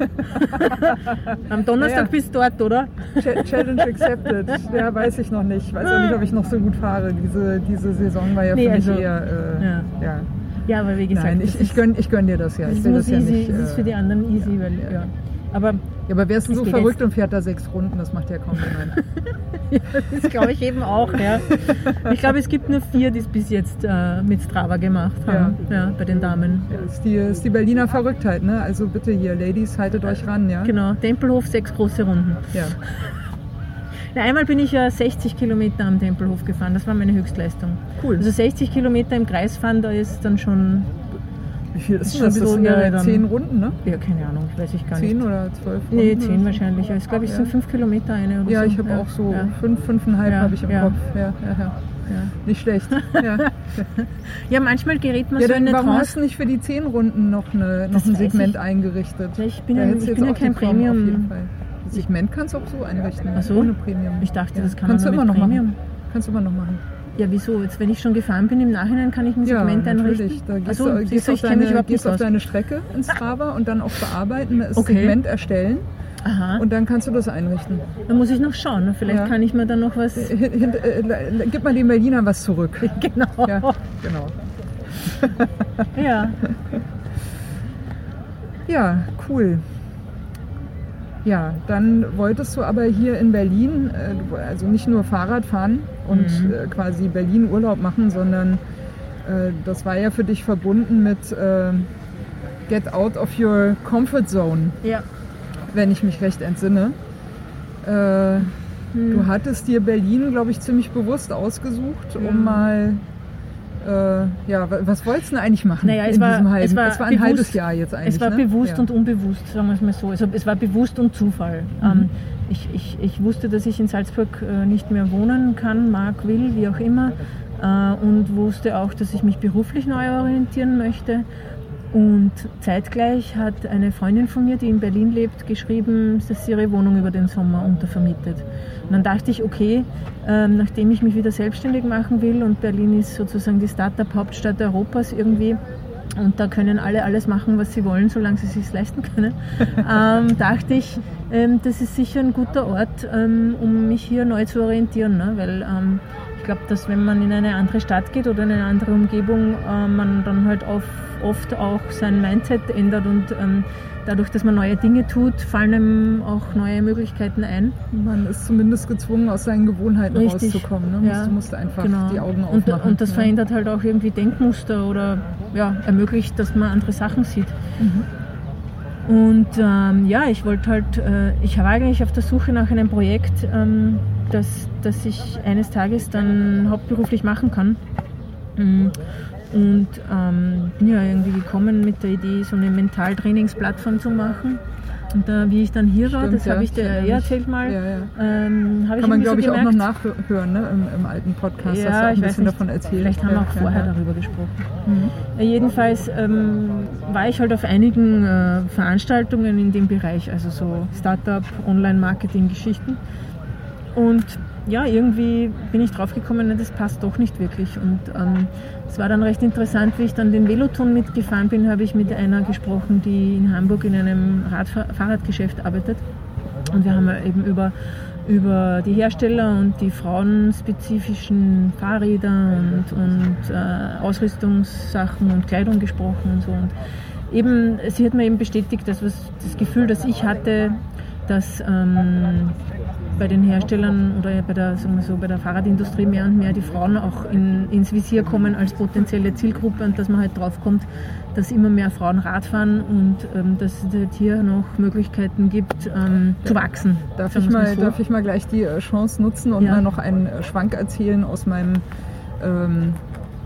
[laughs] Am Donnerstag Ja, ja. bist du dort, oder? Ch- Challenge accepted. Ja, weiß ich noch nicht. Weiß auch nicht, ob ich noch so gut fahre. Diese, diese Saison war ja Nee, für mich also, eher. Äh, ja. ja. Aber wie gesagt, Nein, ich, ich, ist- gönn, dir das ja. das Ich muss das ja nicht. das ist für äh, die anderen easy, weil. Aber ja, aber wärst du Das so verrückt jetzt. und fährt da sechs Runden, das macht ja kaum jemand. [laughs] das glaube ich eben auch, ja. Ich glaube, es gibt nur vier, die es bis jetzt äh, mit Strava gemacht haben, ja. bei den Damen. Ja, ist, die, ist die Berliner Verrücktheit, ne? Also bitte hier, Ladies, haltet euch ran, ja? Genau, Tempelhof, sechs große Runden. Ja. Na, einmal bin ich ja 60 Kilometer am Tempelhof gefahren, das war meine Höchstleistung. Cool. Also 60 Kilometer im Kreis fahren, da ist dann schon, Wie viel ist Schon das? Das sind ja ja, zehn Runden, ne? ja keine Ahnung, weiß ich gar Zehn nicht. oder zwölf Runden? Nee, oder 10 so? wahrscheinlich. Ich glaube, es Ja. sind 5 Kilometer eine oder Ja, so. ich habe auch so Ja. fünf, fünfeinhalb Ja, habe ich im ja. Kopf. Ja, ja, ja. Ja. Nicht schlecht. [laughs] Ja. ja, manchmal gerät man ja, so in eine warum hast Trance. du nicht für die zehn Runden noch, eine, noch Das ein Segment ich. eingerichtet? Ja, ich bin ja, ich bin ja kein Premium. Das Segment kannst du auch so einrichten. Ach so? Ohne Premium. Ich dachte, Ja. das kann kannst man nur immer mit noch Premium. machen. Kannst du immer noch machen. Ja, wieso? Jetzt, wenn ich schon gefahren bin, im Nachhinein kann ich ein Ja, Segment einrichten. natürlich. Da gehst, du, siehst gehst, du, auf, deine, gehst auf deine Strecke ins Strava und dann auf Bearbeiten, das Okay. Segment erstellen Aha, und dann kannst du das einrichten. da muss ich noch schauen. Vielleicht Ja. kann ich mir dann noch was... Hin, hin, äh, gib mal den Berlinern was zurück. [laughs] genau. Ja, genau. [laughs] ja. Ja, cool. Ja, dann wolltest du aber hier in Berlin, äh, also nicht nur Fahrrad fahren und Mhm. äh, quasi Berlin Urlaub machen, sondern äh, das war ja für dich verbunden mit äh, Get out of your comfort zone, Ja. wenn ich mich recht entsinne. Äh, Hm. Du hattest dir Berlin, glaube ich, ziemlich bewusst ausgesucht, um mal, äh, ja, wa- was wolltest du denn eigentlich machen Naja, es in war- diesem halben, es war ein bewusst- halbes Jahr jetzt eigentlich, Es war ne? bewusst ja. und unbewusst, sagen wir es mal so. Also es war bewusst und Zufall. Mhm. Ähm, ich, ich, ich wusste, dass ich in Salzburg äh, nicht mehr wohnen kann, mag, will, wie auch immer. Äh, und wusste auch, dass ich mich beruflich neu orientieren möchte. Und zeitgleich hat eine Freundin von mir, die in Berlin lebt, geschrieben, dass sie ihre Wohnung über den Sommer untervermietet. Und dann dachte ich, okay, ähm, nachdem ich mich wieder selbstständig machen will und Berlin ist sozusagen die Startup-Hauptstadt Europas irgendwie, und da können alle alles machen, was sie wollen, solange sie es sich leisten können. [laughs] ähm, dachte ich, ähm, das ist sicher ein guter Ort, ähm, um mich hier neu zu orientieren. Ne? Weil ähm, ich glaube, dass wenn man in eine andere Stadt geht oder in eine andere Umgebung, äh, man dann halt auf, oft auch sein Mindset ändert und ähm, dadurch, dass man neue Dinge tut, fallen einem auch neue Möglichkeiten ein. Man ist zumindest gezwungen, aus seinen Gewohnheiten Richtig. rauszukommen. Ne? Ja. Du musst einfach Genau. die Augen und, aufmachen. und das ja. verändert halt auch irgendwie Denkmuster oder ja, ermöglicht, dass man andere Sachen sieht. Und ähm, ja, ich wollte halt, äh, ich war eigentlich auf der Suche nach einem Projekt, ähm, das, das ich eines Tages dann hauptberuflich machen kann. Und ähm, bin ja irgendwie gekommen mit der Idee, so eine Mentaltrainingsplattform zu machen. Und da, wie ich dann hier war, Stimmt, das ja, habe ich dir ja erzählt mal, Ja, ja. ähm, Kann man, glaube so ich, auch noch nachhören ne? Im, im alten Podcast. du ja, ein ich weiß bisschen nicht. davon erzählt. Vielleicht haben wir auch vorher darüber gesprochen. Mhm. Ja, jedenfalls ähm, war ich halt auf einigen äh, Veranstaltungen in dem Bereich, also so Startup, Online-Marketing-Geschichten. Und ja, irgendwie bin ich draufgekommen, ne, das passt doch nicht wirklich. Und ähm, es war dann recht interessant, wie ich dann den Veloton mitgefahren bin, habe ich mit einer gesprochen, die in Hamburg in einem Radfahr Fahrradgeschäft arbeitet. Und wir haben eben über, über die Hersteller und die frauenspezifischen Fahrräder und, und äh, Ausrüstungssachen und Kleidung gesprochen und so. Und eben, sie hat mir eben bestätigt, dass was, das Gefühl, das ich hatte, dass ähm, bei den Herstellern oder bei der, sagen wir so, bei der Fahrradindustrie mehr und mehr die Frauen auch in, ins Visier kommen als potenzielle Zielgruppe und dass man halt draufkommt, dass immer mehr Frauen Rad fahren und ähm, dass es halt hier noch Möglichkeiten gibt, ähm, zu wachsen. Darf ich, mal, so. darf ich mal gleich die äh, Chance nutzen und Ja. mal noch einen Schwank erzählen aus meinem, ähm,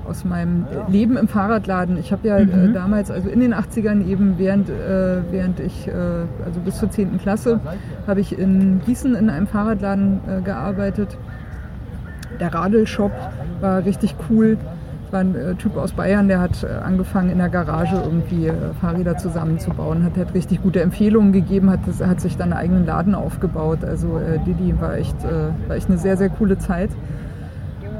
aus meinem Leben im Fahrradladen? Ich habe ja äh, Mhm. damals, also in den 80ern eben, während, äh, während ich, äh, also bis zur 10. Klasse, habe ich in Gießen in einem Fahrradladen äh, gearbeitet. Der Radelshop war richtig cool. Es war ein äh, Typ aus Bayern, der hat äh, angefangen in der Garage irgendwie äh, Fahrräder zusammenzubauen, hat halt richtig gute Empfehlungen gegeben, hat, hat sich dann einen eigenen Laden aufgebaut. Also äh, Didi war echt, äh, war echt eine sehr, sehr coole Zeit.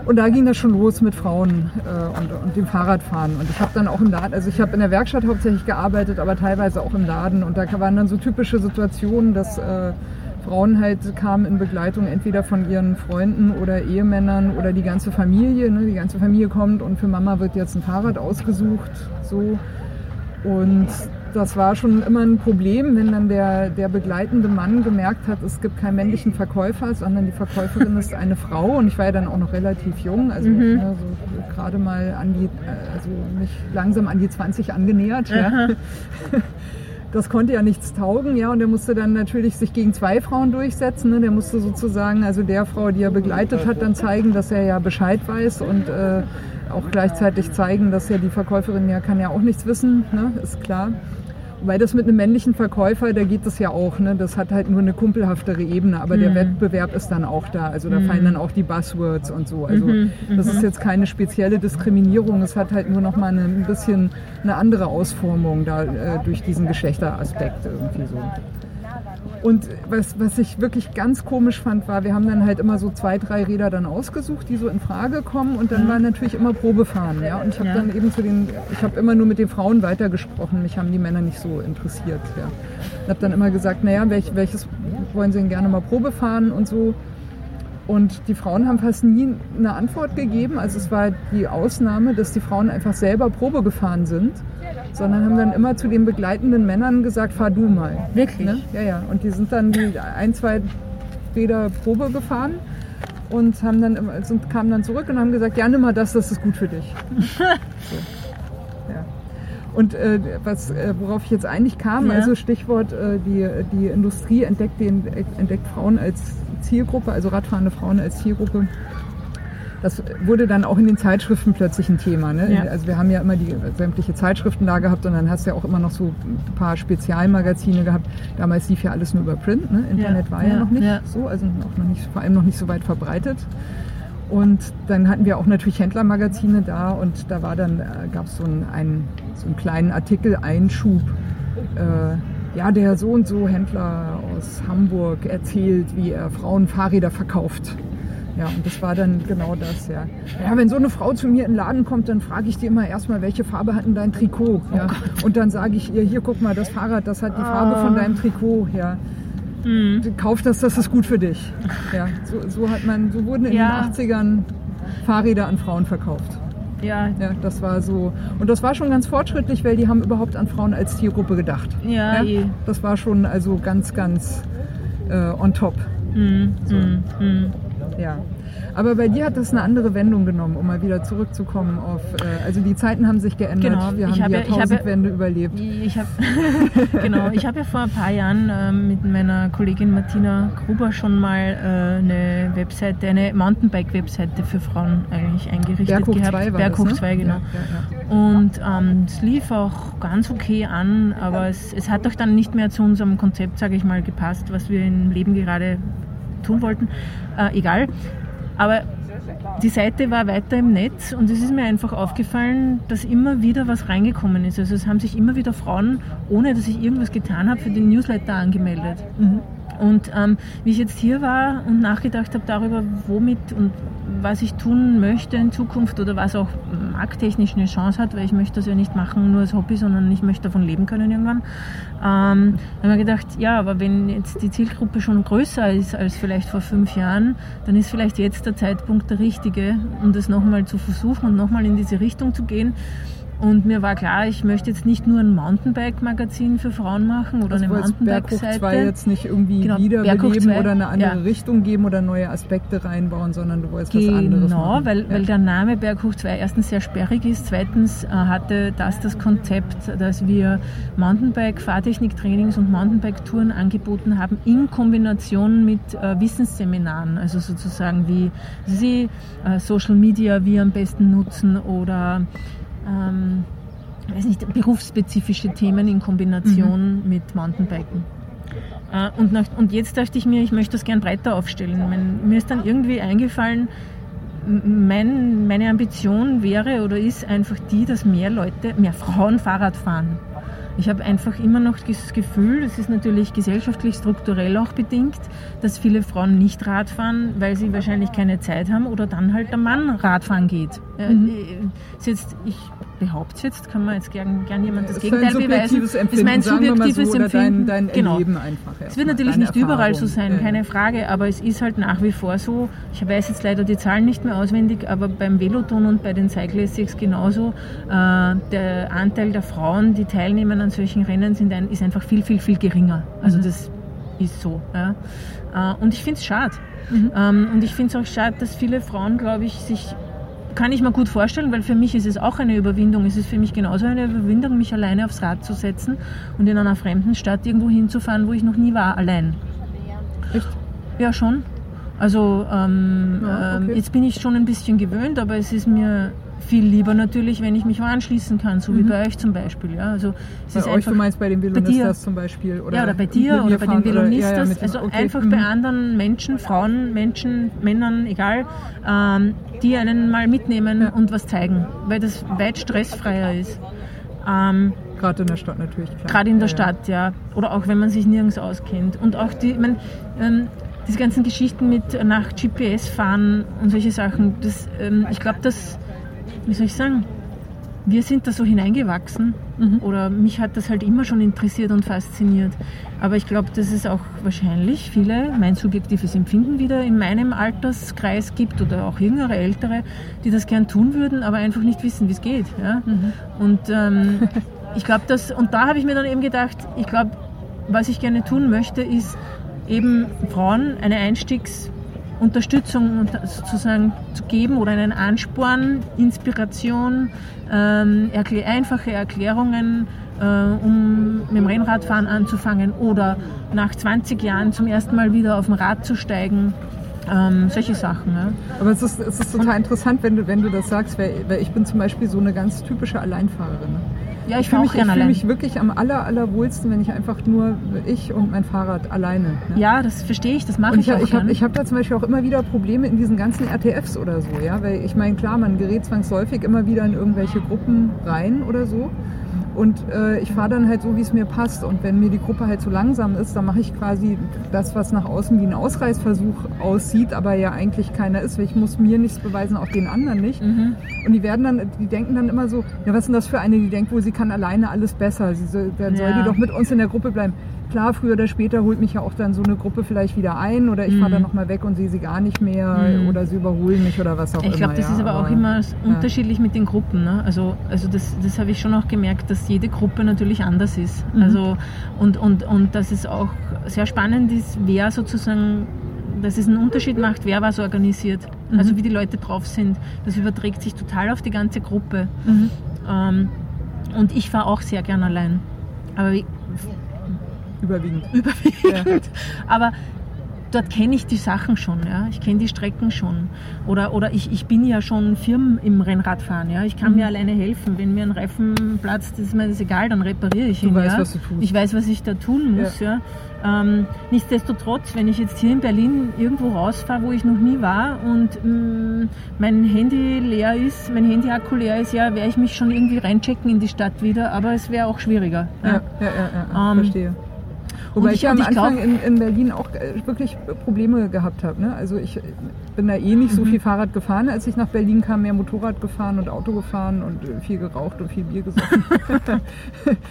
Und da ging das schon los mit Frauen äh, und, und dem Fahrradfahren. Und ich habe dann auch im Laden, also ich habe in der Werkstatt hauptsächlich gearbeitet, aber teilweise auch im Laden. Und da waren dann so typische Situationen, dass äh, Frauen halt kamen in Begleitung entweder von ihren Freunden oder Ehemännern oder die ganze Familie. Ne? Die ganze Familie kommt und für Mama wird jetzt ein Fahrrad ausgesucht. So. Und das war schon immer ein Problem, wenn dann der, der begleitende Mann gemerkt hat, es gibt keinen männlichen Verkäufer, sondern die Verkäuferin ist eine Frau. Und ich war ja dann auch noch relativ jung, also Mhm. ne, so gerade mal an die, also mich langsam an die 20 angenähert. Ja. [laughs] das konnte ja nichts taugen, ja, und er musste dann natürlich sich gegen zwei Frauen durchsetzen. Ne? Der musste sozusagen, also der Frau, die er begleitet hat, dann zeigen, dass er ja Bescheid weiß und äh, auch gleichzeitig zeigen, dass ja die Verkäuferin ja kann ja auch nichts wissen, ne? ist klar. Weil das mit einem männlichen Verkäufer, da geht das ja auch. Ne? Das hat halt nur eine kumpelhaftere Ebene, aber mhm. der Wettbewerb ist dann auch da. Also da mhm. fallen dann auch die Buzzwords und so. Also mhm. das ist mhm. jetzt keine spezielle Diskriminierung. Es hat halt nur noch mal eine, ein bisschen eine andere Ausformung da äh, durch diesen Geschlechteraspekt irgendwie so. Und was, was ich wirklich ganz komisch fand, war, wir haben dann halt immer so zwei, drei Räder dann ausgesucht, die so in Frage kommen und dann mhm. war natürlich immer Probefahren. Ja? Und ich habe ja. dann eben zu den, ich habe immer nur mit den Frauen weitergesprochen, mich haben die Männer nicht so interessiert. Ja. Ich habe dann immer gesagt, naja, welch, welches wollen sie denn gerne mal Probefahren und so. Und die Frauen haben fast nie eine Antwort gegeben. Also es war die Ausnahme, dass die Frauen einfach selber Probe gefahren sind sondern haben dann immer zu den begleitenden Männern gesagt, fahr du mal. Wirklich? Ne? Ja, ja. Und die sind dann die ein, zwei Räder Probe gefahren und haben dann, sind, kamen dann zurück und haben gesagt, ja, nimm mal das, das ist gut für dich. [laughs] so. ja. Und äh, was, äh, worauf ich jetzt eigentlich kam, ja. also Stichwort, äh, die, die Industrie entdeckt, den, entdeckt Frauen als Zielgruppe, also radfahrende Frauen als Zielgruppe das wurde dann auch in den Zeitschriften plötzlich ein Thema. Ne? Ja. Also wir haben ja immer die sämtliche Zeitschriften da gehabt und dann hast du ja auch immer noch so ein paar Spezialmagazine gehabt. Damals lief ja alles nur über Print. Ne? Internet ja. war ja, ja, noch nicht so, also auch noch nicht, vor allem noch nicht so weit verbreitet. Und dann hatten wir auch natürlich Händlermagazine da und da war dann, äh, gab es so einen, einen, so einen kleinen Artikel, Einschub. Äh, ja, der so und so Händler aus Hamburg erzählt, wie er Frauen Fahrräder verkauft. Ja, und das war dann genau das, ja. Ja, wenn so eine Frau zu mir in den Laden kommt, dann frage ich die immer erstmal, welche Farbe hat denn dein Trikot? Ja. Oh und dann sage ich ihr, hier guck mal, das Fahrrad, das hat die Farbe von ah. deinem Trikot, ja. Mhm. Kauf das, das ist gut für dich. Ja, so, so hat man, so wurden in ja. den 80ern Fahrräder an Frauen verkauft. Ja. ja. Das war so. Und das war schon ganz fortschrittlich, weil die haben überhaupt an Frauen als Zielgruppe gedacht. Ja. ja? Das war schon also ganz, ganz äh, on top. Mhm. So. Mhm. Ja. Aber bei dir hat das eine andere Wendung genommen, um mal wieder zurückzukommen auf. Äh, also die Zeiten haben sich geändert. Genau. Wir haben die Jahrtausendwende ja, überlebt. Ich hab, [laughs] genau. Ich habe ja vor ein paar Jahren äh, mit meiner Kollegin Martina Gruber schon mal äh, eine Webseite, eine Mountainbike-Webseite für Frauen eigentlich eingerichtet Berghof gehabt. 2 war Berghof das, ne? 2, genau. Ja, ja, Und ähm, es lief auch ganz okay an, aber es, es hat doch dann nicht mehr zu unserem Konzept, sage ich mal, gepasst, was wir im Leben gerade tun wollten. Äh, egal. Aber die Seite war weiter im Netz und es ist mir einfach aufgefallen, dass immer wieder was reingekommen ist. Also es haben sich immer wieder Frauen, ohne dass ich irgendwas getan habe, für den Newsletter angemeldet. Mhm. Und ähm, wie ich jetzt hier war und nachgedacht habe darüber, womit und was ich tun möchte in Zukunft oder was auch markttechnisch eine Chance hat, weil ich möchte das ja nicht machen nur als Hobby, sondern ich möchte davon leben können irgendwann, ähm, habe ich gedacht, ja, aber wenn jetzt die Zielgruppe schon größer ist als vielleicht vor fünf Jahren, dann ist vielleicht jetzt der Zeitpunkt der richtige, um das nochmal zu versuchen und nochmal in diese Richtung zu gehen. Und mir war klar, ich möchte jetzt nicht nur ein Mountainbike-Magazin für Frauen machen oder also eine Mountainbike-Seite. Berghof jetzt nicht irgendwie genau, wiederbeleben oder eine andere ja. Richtung geben oder neue Aspekte reinbauen, sondern du wolltest genau, was anderes machen. Genau, weil, ja. weil der Name Berghof 2 erstens sehr sperrig ist, zweitens äh, hatte das das Konzept, dass wir Mountainbike-Fahrtechnik-Trainings und Mountainbike-Touren angeboten haben in Kombination mit äh, Wissensseminaren, also sozusagen wie Sie äh, Social Media wie am besten nutzen oder ähm, weiß nicht, berufsspezifische Themen in Kombination mhm. mit Mountainbiken. Äh, und, nach, und jetzt dachte ich mir, ich möchte das gern breiter aufstellen. Mein, mir ist dann irgendwie eingefallen, mein, meine Ambition wäre oder ist einfach die, dass mehr Leute, mehr Frauen Fahrrad fahren. Ich habe einfach immer noch das Gefühl, das ist natürlich gesellschaftlich strukturell auch bedingt, dass viele Frauen nicht Rad fahren, weil sie wahrscheinlich keine Zeit haben oder dann halt der Mann Radfahren geht. Mhm. Äh, jetzt, ich behaupte es jetzt, kann man jetzt gern, gern jemand das, das Gegenteil beweisen. Das ist mein subjektives so, Empfinden. Dein, dein genau. Einfach. Es wird natürlich nicht Erfahrung. überall so sein, keine Frage, aber es ist halt nach wie vor so. Ich weiß jetzt leider die Zahlen nicht mehr auswendig, aber beim Veloton und bei den Cyclassics genauso. Äh, der Anteil der Frauen, die teilnehmen an solchen Rennen, sind ein, ist einfach viel, viel, viel geringer. Also mhm. das ist so. Ja. Äh, und ich finde es schade. Mhm. Ähm, und ich finde es auch schade, dass viele Frauen, glaube ich, sich kann ich mir gut vorstellen, weil für mich ist es auch eine Überwindung. Es ist für mich genauso eine Überwindung, mich alleine aufs Rad zu setzen und in einer fremden Stadt irgendwo hinzufahren, wo ich noch nie war, allein. Echt? Ja, schon. Also ähm, Ja, okay. ähm, jetzt bin ich schon ein bisschen gewöhnt, aber es ist mir viel lieber natürlich, wenn ich mich anschließen kann, so wie bei euch zum Beispiel. Ja? Also es Bei ist euch, einfach, du meinst bei den dir. Velonistas zum Beispiel? Oder ja, oder bei dir oder bei den Velonistas. ja, ja, also okay, einfach mhm. bei anderen Menschen, Frauen, Menschen, Männern, egal, ähm, die einen mal mitnehmen Ja. und was zeigen, weil das weit stressfreier ist. Ähm, Gerade in der Stadt natürlich. klar. Gerade in der. Stadt, ja. Oder auch wenn man sich nirgends auskennt. Und auch die, ich mein, ähm, diese ganzen Geschichten mit nach GPS fahren und solche Sachen, das, ähm, ich glaube, das, wie soll ich sagen, wir sind da so hineingewachsen Mhm. oder mich hat das halt immer schon interessiert und fasziniert. Aber ich glaube, dass es auch wahrscheinlich viele, mein subjektives Empfinden wieder in meinem Alterskreis gibt oder auch jüngere, ältere, die das gern tun würden, aber einfach nicht wissen, wie es geht. Ja? Und ähm, [laughs] ich glaube, dass, und da habe ich mir dann eben gedacht, ich glaube, was ich gerne tun möchte, ist eben Frauen eine Einstiegsunterstützung und sozusagen zu geben oder einen Ansporn, Inspiration, ähm, einfache Erklärungen, äh, um mit dem Rennradfahren anzufangen oder nach 20 Jahren zum ersten Mal wieder auf dem Rad zu steigen. Ähm, solche Sachen. Ja. Aber es ist, es ist total interessant, wenn du, wenn du das sagst, weil, weil ich bin zum Beispiel so eine ganz typische Alleinfahrerin. Ja, ich fühle mich, ich fühle allein. mich wirklich am aller, allerwohlsten, wenn ich einfach nur ich und mein Fahrrad alleine. Ne? Ja, das verstehe ich, das mache ich, ich, auch ich habe hab da zum Beispiel auch immer wieder Probleme in diesen ganzen RTFs oder so, ja, weil ich meine, klar, man gerät zwangsläufig immer wieder in irgendwelche Gruppen rein oder so. Und äh, ich fahre dann halt so, wie es mir passt. Und wenn mir die Gruppe halt zu langsam ist, dann mache ich quasi das, was nach außen wie ein Ausreißversuch aussieht, aber ja eigentlich keiner ist, weil ich muss mir nichts beweisen, auch den anderen nicht. Mhm. Und die werden dann, die denken dann immer so, ja, was ist denn das für eine, die denkt wohl, sie kann alleine alles besser. Sie soll, dann soll Ja. die doch mit uns in der Gruppe bleiben. Klar, früher oder später holt mich ja auch dann so eine Gruppe vielleicht wieder ein oder ich fahre dann nochmal weg und sehe sie gar nicht mehr Mhm. oder sie überholen mich oder was auch Ich immer. glaube, das ja, ist aber auch immer ja. unterschiedlich mit den Gruppen. Ne? Also, also das, das habe ich schon auch gemerkt, dass jede Gruppe natürlich anders ist. Mhm. Also, und, und, und dass es auch sehr spannend ist, wer sozusagen, dass es einen Unterschied macht, wer was organisiert. Mhm. Also wie die Leute drauf sind. Das überträgt sich total auf die ganze Gruppe. Mhm. Ähm, und ich fahre auch sehr gern allein. Aber wie, Überwiegend. [laughs] überwiegend. Aber dort kenne ich die Sachen schon, ja. Ich kenne die Strecken schon. Oder, oder ich, ich bin ja schon firm im Rennradfahren, ja. Ich kann Mhm. mir alleine helfen. Wenn mir ein Reifen platzt, ist mir das egal, dann repariere ich Du ihn. weißt, ja. was du tust. Ich weiß, was ich da tun muss, ja. Ähm, nichtsdestotrotz, wenn ich jetzt hier in Berlin irgendwo rausfahre, wo ich noch nie war und mh, mein Handy leer ist, mein Handy-Akku leer ist, ja, werde ich mich schon irgendwie reinchecken in die Stadt wieder, aber es wäre auch schwieriger. Ja, ja, ja, ja, ja Ähm, verstehe. Wobei und ich, ich- ja am ich Anfang glaub- in, in Berlin auch äh, wirklich Probleme gehabt habe. Ne? Also ich bin da eh nicht Mhm. so viel Fahrrad gefahren, als ich nach Berlin kam, mehr Motorrad gefahren und Auto gefahren und äh, viel geraucht und viel Bier gesoffen. [laughs]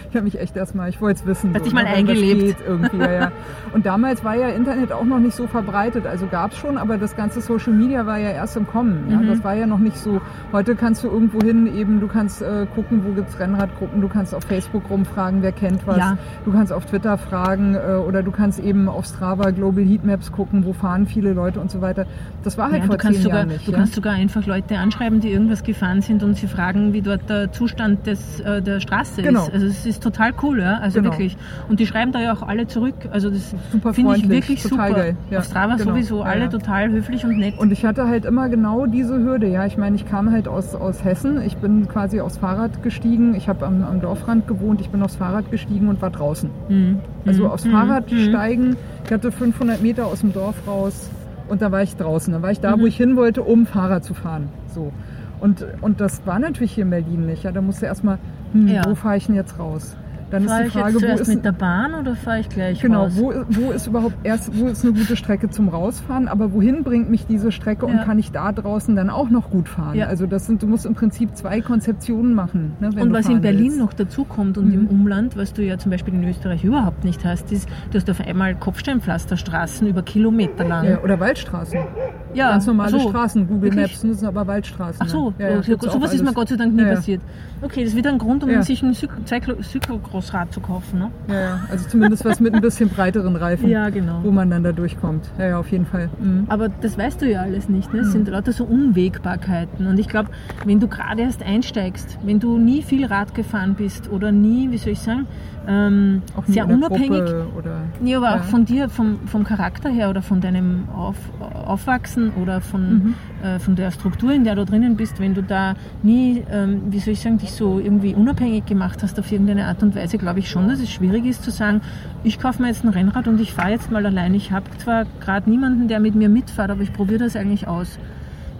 ich habe mich echt erstmal, ich wollte es wissen. Hast dich mal ne, eingelebt. Irgendwie, ja, ja. Und damals war ja Internet auch noch nicht so verbreitet. Also gab es schon, aber das ganze Social Media war ja erst im Kommen. Ja? Mhm. Das war ja noch nicht so. Heute kannst du irgendwo hin, eben du kannst äh, gucken, wo gibt's Rennradgruppen, du kannst auf Facebook rumfragen, wer kennt was. Ja. Du kannst auf Twitter fragen äh, oder du kannst eben auf Strava Global Heatmaps gucken, wo fahren viele Leute und so weiter. Das war halt Ja, vor du kannst, zehn sogar, Jahren nicht. du ja? kannst sogar einfach Leute anschreiben, die irgendwas gefahren sind und sie fragen, wie dort der Zustand des, äh, der Straße Genau. ist. Also es ist total cool, ja? also Genau. wirklich. Und die schreiben da ja auch alle zurück. Also das finde ich wirklich total super. geil. Ja, Auf Strava genau. sowieso, alle total höflich und nett. Und ich hatte halt immer genau diese Hürde. Ja, ich meine, ich kam halt aus, aus Hessen. Ich bin quasi aufs Fahrrad gestiegen. Ich habe am, am Dorfrand gewohnt. Ich bin aufs Fahrrad gestiegen und war draußen. Mhm. Also Mhm. Aufs Mhm. Fahrrad Mhm. steigen. Ich hatte 500 Meter aus dem Dorf raus und da war ich draußen. Da war ich da, Mhm. wo ich hin wollte, um Fahrrad zu fahren. So. Und, und das war natürlich hier in Berlin nicht. Ja, da musst du erstmal, hm, Ja. wo fahre ich denn jetzt raus? Dann Fahre ist ich die Frage, jetzt wo ist, mit der Bahn oder fahre ich gleich Genau, raus? wo, wo ist überhaupt erst, wo ist eine gute Strecke zum Rausfahren, aber wohin bringt mich diese Strecke und Ja. kann ich da draußen dann auch noch gut fahren? Ja. Also das sind, du musst im Prinzip zwei Konzeptionen machen. Ne, Und was in Berlin willst. noch dazu kommt und im Mhm. Umland, was du ja zum Beispiel in Österreich überhaupt nicht hast, ist, du hast auf einmal Kopfsteinpflasterstraßen über Kilometer lang. Ja, oder Waldstraßen. Ja, ganz normale so. Straßen. Google Wirklich? Maps nutzen aber Waldstraßen. Ach so, ne? ja, sowas ist mir. Gott sei Dank nie passiert. Okay, das ist wieder ein Grund, um sich ein Zyk- Cyclocross-Rad zu kaufen. Ne? Ja, ja, also zumindest was mit ein bisschen breiteren Reifen, Ja, genau. wo man dann da durchkommt. Ja, ja, auf jeden Fall. Mhm. Aber das weißt du ja alles nicht. Ne? Es sind lauter so Unwägbarkeiten. Und ich glaube, wenn du gerade erst einsteigst, wenn du nie viel Rad gefahren bist oder nie, wie soll ich sagen, ähm, sehr unabhängig, oder Nee, aber Ja. auch von dir, vom, vom Charakter her oder von deinem Auf, Aufwachsen oder von, Mhm. äh, von der Struktur, in der du drinnen bist, wenn du da nie, ähm, wie soll ich sagen, dich so irgendwie unabhängig gemacht hast auf irgendeine Art und Weise, glaube ich schon, dass es schwierig ist zu sagen, ich kaufe mir jetzt ein Rennrad und ich fahre jetzt mal allein. Ich habe zwar gerade niemanden, der mit mir mitfährt, aber ich probiere das eigentlich aus.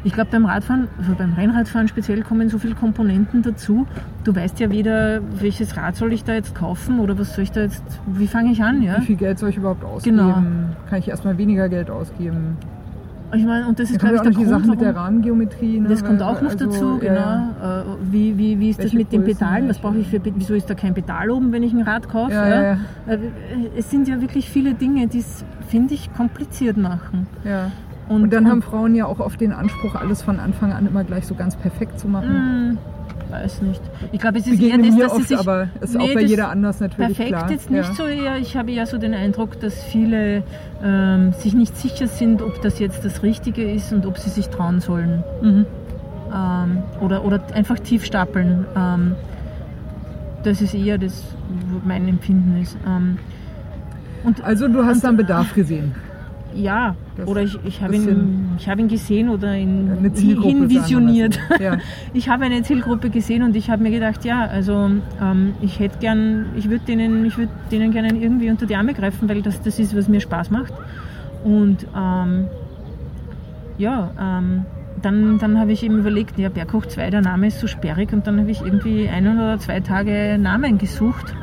Ich glaube, beim Radfahren, also beim Rennradfahren speziell, kommen so viele Komponenten dazu. Du weißt ja weder, welches Rad soll ich da jetzt kaufen oder was soll ich da jetzt, wie fange ich an? Ja? wie viel Geld soll ich überhaupt ausgeben? Genau. Kann ich erstmal weniger Geld ausgeben? Ich meine, und das ist, Dann glaube ich, der Grund, Sache mit der Rahmengeometrie. Ne? das kommt auch noch also, dazu, genau. ja. Äh, Wie, wie, wie ist das Welche mit den Größen, Pedalen? Was brauche ich für, wieso ist da kein Pedal oben, wenn ich ein Rad kaufe? Ja, ja, ja. Äh, Es sind ja wirklich viele Dinge, die es, finde ich, kompliziert machen. Ja. Und dann haben Frauen ja auch oft den Anspruch, alles von Anfang an immer gleich so ganz perfekt zu machen. Weiß nicht. Ich glaube, es ist eher das, dass sie oft, sich... aber ist Nee, auch bei jeder anders natürlich Perfekt klar. jetzt nicht ja. so eher. Ich habe eher so den Eindruck, dass viele ähm, sich nicht sicher sind, ob das jetzt das Richtige ist und ob sie sich trauen sollen. Mhm. Ähm, oder, oder einfach tief stapeln. Ähm, das ist eher das, mein Empfinden ist. Ähm, und Also du hast dann Bedarf gesehen. Ja, Das oder ich, ich habe ihn, ich hab ihn gesehen oder ihn mal so. Ja. [laughs] Ich habe eine Zielgruppe gesehen und ich habe mir gedacht, ja, also ähm, ich hätte gern, ich würde denen, ich würde denen gerne irgendwie unter die Arme greifen, weil das das ist, was mir Spaß macht. Und ähm, ja, ähm, dann, dann habe ich eben überlegt, ja, Berghoch 2, der Name ist so sperrig und dann habe ich irgendwie ein oder zwei Tage Namen gesucht,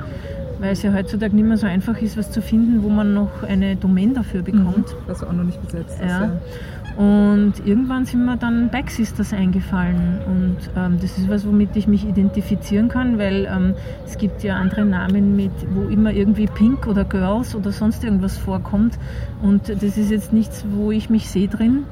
weil es ja heutzutage nicht mehr so einfach ist, was zu finden, wo man noch eine Domain dafür bekommt. Was auch noch nicht besetzt ist. Ja. Ja. Und irgendwann sind mir dann Bike Sisters eingefallen. Und ähm, das ist was, womit ich mich identifizieren kann, weil ähm, es gibt ja andere Namen, mit, wo immer irgendwie Pink oder Girls oder sonst irgendwas vorkommt. Und das ist jetzt nichts, wo ich mich sehe drin.